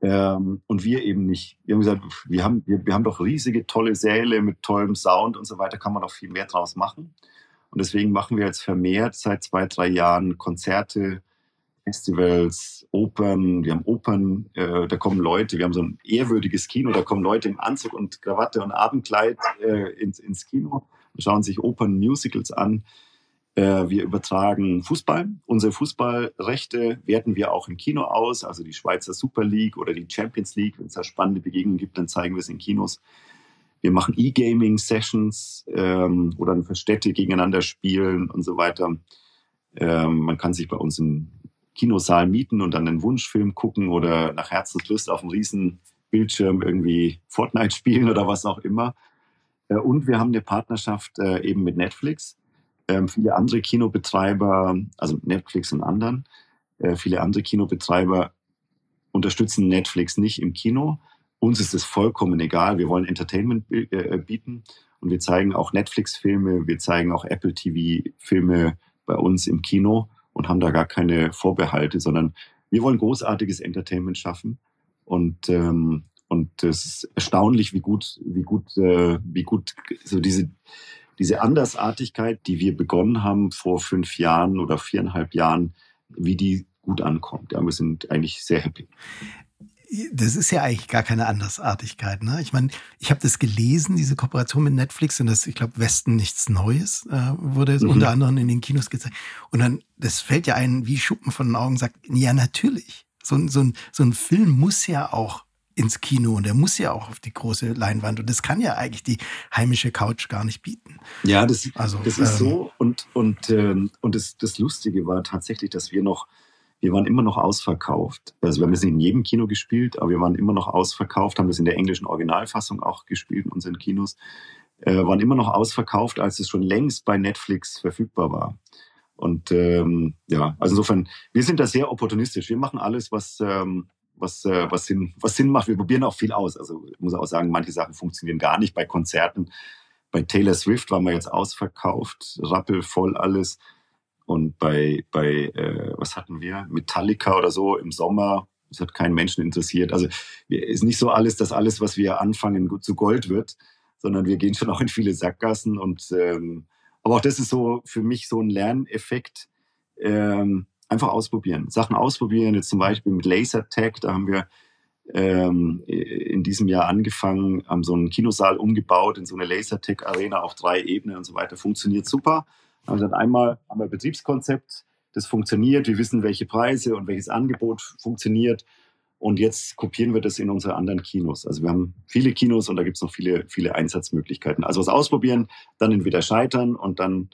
Ähm, und wir eben nicht. Wir haben gesagt, wir haben, wir, wir haben doch riesige, tolle Säle mit tollem Sound und so weiter, kann man doch viel mehr draus machen. Und deswegen machen wir jetzt vermehrt seit zwei, drei Jahren Konzerte, Festivals, Opern, wir haben Opern, äh, da kommen Leute, wir haben so ein ehrwürdiges Kino, da kommen Leute im Anzug und Krawatte und Abendkleid äh, ins, ins Kino und schauen sich Opern-Musicals an. Äh, wir übertragen Fußball. Unsere Fußballrechte werten wir auch im Kino aus, also die Schweizer Super League oder die Champions League. Wenn es da spannende Begegnungen gibt, dann zeigen wir es in Kinos. Wir machen E-Gaming-Sessions, ähm, wo dann Städte gegeneinander spielen und so weiter. Ähm, man kann sich bei uns im Kinosaal mieten und dann einen Wunschfilm gucken oder nach Herzenslust auf einem riesen Bildschirm irgendwie Fortnite spielen oder was auch immer. Äh, und wir haben eine Partnerschaft äh, eben mit Netflix. Ähm, viele andere Kinobetreiber, also Netflix und anderen, äh, viele andere Kinobetreiber unterstützen Netflix nicht im Kino. Uns ist es vollkommen egal. Wir wollen Entertainment bieten und wir zeigen auch Netflix-Filme, wir zeigen auch Apple TV-Filme bei uns im Kino und haben da gar keine Vorbehalte, sondern wir wollen großartiges Entertainment schaffen und ähm, und es ist erstaunlich, wie gut, wie gut, äh, wie gut so diese diese Andersartigkeit, die wir begonnen haben vor fünf Jahren oder viereinhalb Jahren, wie die gut ankommt. Ja, wir sind eigentlich sehr happy das ist ja eigentlich gar keine Andersartigkeit. Ne? Ich meine, ich habe das gelesen, diese Kooperation mit Netflix und das, ich glaube, Westen nichts Neues äh, wurde mhm. unter anderem in den Kinos gezeigt. Und dann, das fällt ja ein wie Schuppen von den Augen, sagt, ja, natürlich. So, so, ein, so ein Film muss ja auch ins Kino und der muss ja auch auf die große Leinwand und das kann ja eigentlich die heimische Couch gar nicht bieten. Ja, das, also, das ist ähm, so und, und, ähm, und das, das Lustige war tatsächlich, dass wir noch wir waren immer noch ausverkauft. Also wir haben das nicht in jedem Kino gespielt, aber wir waren immer noch ausverkauft, haben das in der englischen Originalfassung auch gespielt in unseren Kinos, äh, waren immer noch ausverkauft, als es schon längst bei Netflix verfügbar war. Und ähm, ja, also insofern, wir sind da sehr opportunistisch. Wir machen alles, was, ähm, was, äh, was, Sinn, was Sinn macht. Wir probieren auch viel aus. Also ich muss auch sagen, manche Sachen funktionieren gar nicht bei Konzerten. Bei Taylor Swift waren wir jetzt ausverkauft, rappelvoll alles. Und bei, bei äh, was hatten wir? Metallica oder so im Sommer. Das hat keinen Menschen interessiert. Also ist nicht so alles, dass alles, was wir anfangen, zu Gold wird, sondern wir gehen schon auch in viele Sackgassen. Und ähm, aber auch das ist so für mich so ein Lerneffekt. Ähm, einfach ausprobieren. Sachen ausprobieren. Jetzt zum Beispiel mit Lasertag, da haben wir ähm, in diesem Jahr angefangen, haben so einen Kinosaal umgebaut in so eine Lasertag-Arena auf drei Ebenen und so weiter. Funktioniert super. Also einmal haben wir ein Betriebskonzept, das funktioniert, wir wissen, welche Preise und welches Angebot funktioniert. Und jetzt kopieren wir das in unsere anderen Kinos. Also wir haben viele Kinos und da gibt es noch viele, viele Einsatzmöglichkeiten. Also was ausprobieren, dann entweder scheitern und dann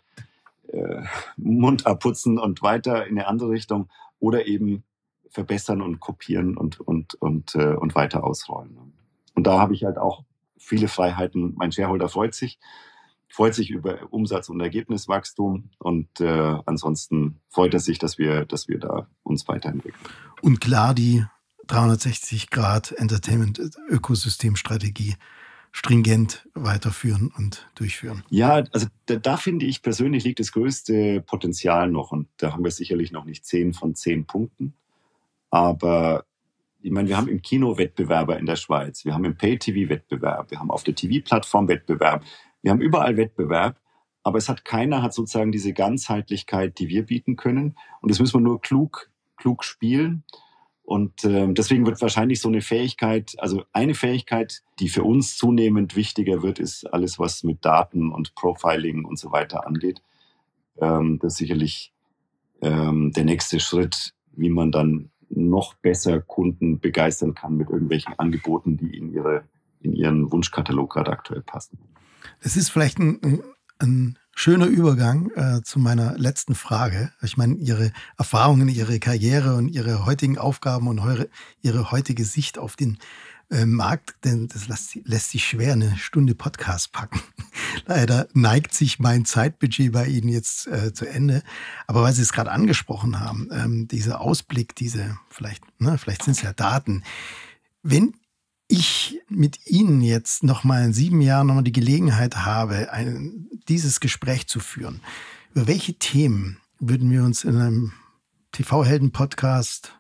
äh, Mund abputzen und weiter in eine andere Richtung oder eben verbessern und kopieren und, und, und, äh, und weiter ausrollen. Und da habe ich halt auch viele Freiheiten. Mein Shareholder freut sich freut sich über Umsatz- und Ergebniswachstum und äh, ansonsten freut er sich, dass wir, dass wir da uns weiterentwickeln. Und klar, die 360 Grad Entertainment Ökosystemstrategie stringent weiterführen und durchführen. Ja, also da, da, finde ich persönlich liegt das größte Potenzial noch und da haben wir sicherlich noch nicht zehn von zehn Punkten. Aber ich meine, wir haben im Kino Wettbewerber in der Schweiz, wir haben im Pay-TV Wettbewerb, wir haben auf der TV-Plattform Wettbewerb, wir haben überall Wettbewerb, aber es hat keiner hat sozusagen diese Ganzheitlichkeit, die wir bieten können. Und das müssen wir nur klug, klug spielen. Und äh, deswegen wird wahrscheinlich so eine Fähigkeit, also eine Fähigkeit, die für uns zunehmend wichtiger wird, ist alles, was mit Daten und Profiling und so weiter angeht. Ähm, das ist sicherlich ähm, der nächste Schritt, wie man dann noch besser Kunden begeistern kann mit irgendwelchen Angeboten, die in, ihre, in ihren Wunschkatalog gerade aktuell passen. Es ist vielleicht ein, ein schöner Übergang äh, zu meiner letzten Frage. Ich meine, Ihre Erfahrungen, Ihre Karriere und Ihre heutigen Aufgaben und eure, Ihre heutige Sicht auf den äh, Markt, denn das lässt, lässt, sich schwer eine Stunde Podcast packen. Leider neigt sich mein Zeitbudget bei Ihnen jetzt äh, zu Ende. Aber weil Sie es gerade angesprochen haben, ähm, dieser Ausblick, diese, vielleicht, ne, vielleicht sind es ja Daten. Wenn ich mit Ihnen jetzt noch mal in sieben Jahren noch mal die Gelegenheit habe, ein, dieses Gespräch zu führen, über welche Themen würden wir uns in einem TV-Helden-Podcast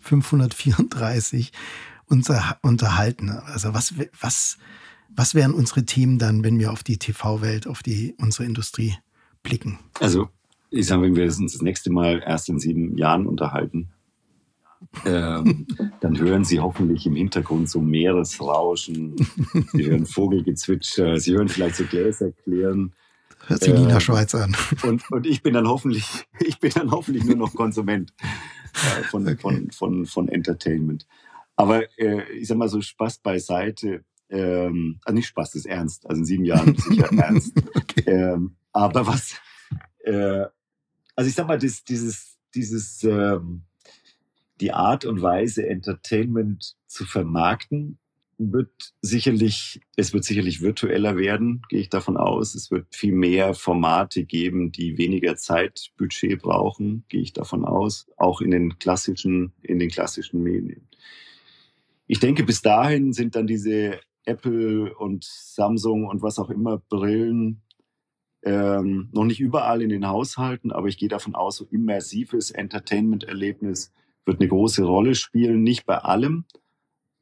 534 unser, unterhalten? Also was, was, was wären unsere Themen dann, wenn wir auf die TV-Welt, auf die, unsere Industrie blicken? Also ich sage, wenn wir uns das nächste Mal erst in sieben Jahren unterhalten, ähm, dann hören Sie hoffentlich im Hintergrund so Meeresrauschen, Sie hören Vogelgezwitscher, Sie hören vielleicht so Gläser klirren. Hört sich Nina ähm, Schweiz an. Und, und ich bin dann hoffentlich, ich bin dann hoffentlich nur noch Konsument äh, von, okay. von, von, von Entertainment. Aber äh, ich sag mal so Spaß beiseite. Ähm, also nicht Spaß, das ist ernst. Also in sieben Jahren sicher ernst. Okay. Ähm, aber was, äh, also ich sag mal, das, dieses, dieses ähm, die Art und Weise, Entertainment zu vermarkten, wird sicherlich, es wird sicherlich virtueller werden, gehe ich davon aus. Es wird viel mehr Formate geben, die weniger Zeitbudget brauchen, gehe ich davon aus, auch in den klassischen, in den klassischen Medien. Ich denke, bis dahin sind dann diese Apple und Samsung und was auch immer Brillen ähm, noch nicht überall in den Haushalten, aber ich gehe davon aus, so immersives Entertainment-Erlebnis wird eine große Rolle spielen, nicht bei allem,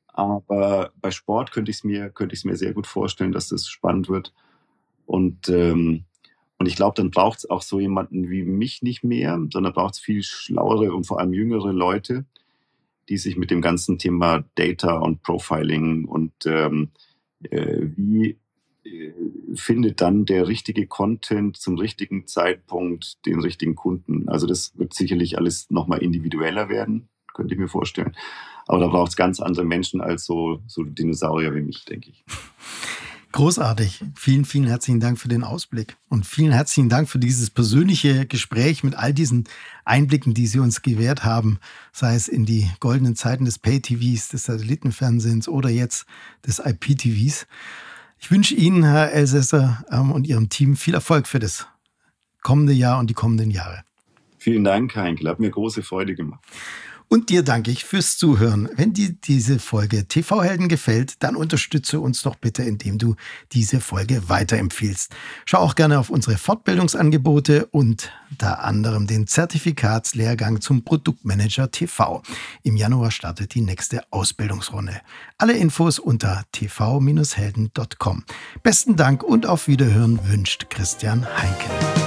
aber bei Sport könnte ich es mir, mir sehr gut vorstellen, dass das spannend wird. Und, ähm, und ich glaube, dann braucht es auch so jemanden wie mich nicht mehr, sondern braucht es viel schlauere und vor allem jüngere Leute, die sich mit dem ganzen Thema Data und Profiling und ähm, äh, wie findet dann der richtige Content zum richtigen Zeitpunkt den richtigen Kunden. Also das wird sicherlich alles nochmal individueller werden, könnte ich mir vorstellen. Aber da braucht es ganz andere Menschen als so, so Dinosaurier wie mich, denke ich. Großartig. Vielen, vielen herzlichen Dank für den Ausblick und vielen herzlichen Dank für dieses persönliche Gespräch mit all diesen Einblicken, die Sie uns gewährt haben, sei es in die goldenen Zeiten des Pay-TVs, des Satellitenfernsehens oder jetzt des IP-TVs. Ich wünsche Ihnen, Herr Elsässer, ähm, und Ihrem Team viel Erfolg für das kommende Jahr und die kommenden Jahre. Vielen Dank, Heinkel. Hat mir große Freude gemacht. Und dir danke ich fürs Zuhören. Wenn dir diese Folge TV-Helden gefällt, dann unterstütze uns doch bitte, indem du diese Folge weiterempfiehlst. Schau auch gerne auf unsere Fortbildungsangebote und da anderem den Zertifikatslehrgang zum Produktmanager TV. Im Januar startet die nächste Ausbildungsrunde. Alle Infos unter tv-helden.com. Besten Dank und auf Wiederhören wünscht Christian Heinken.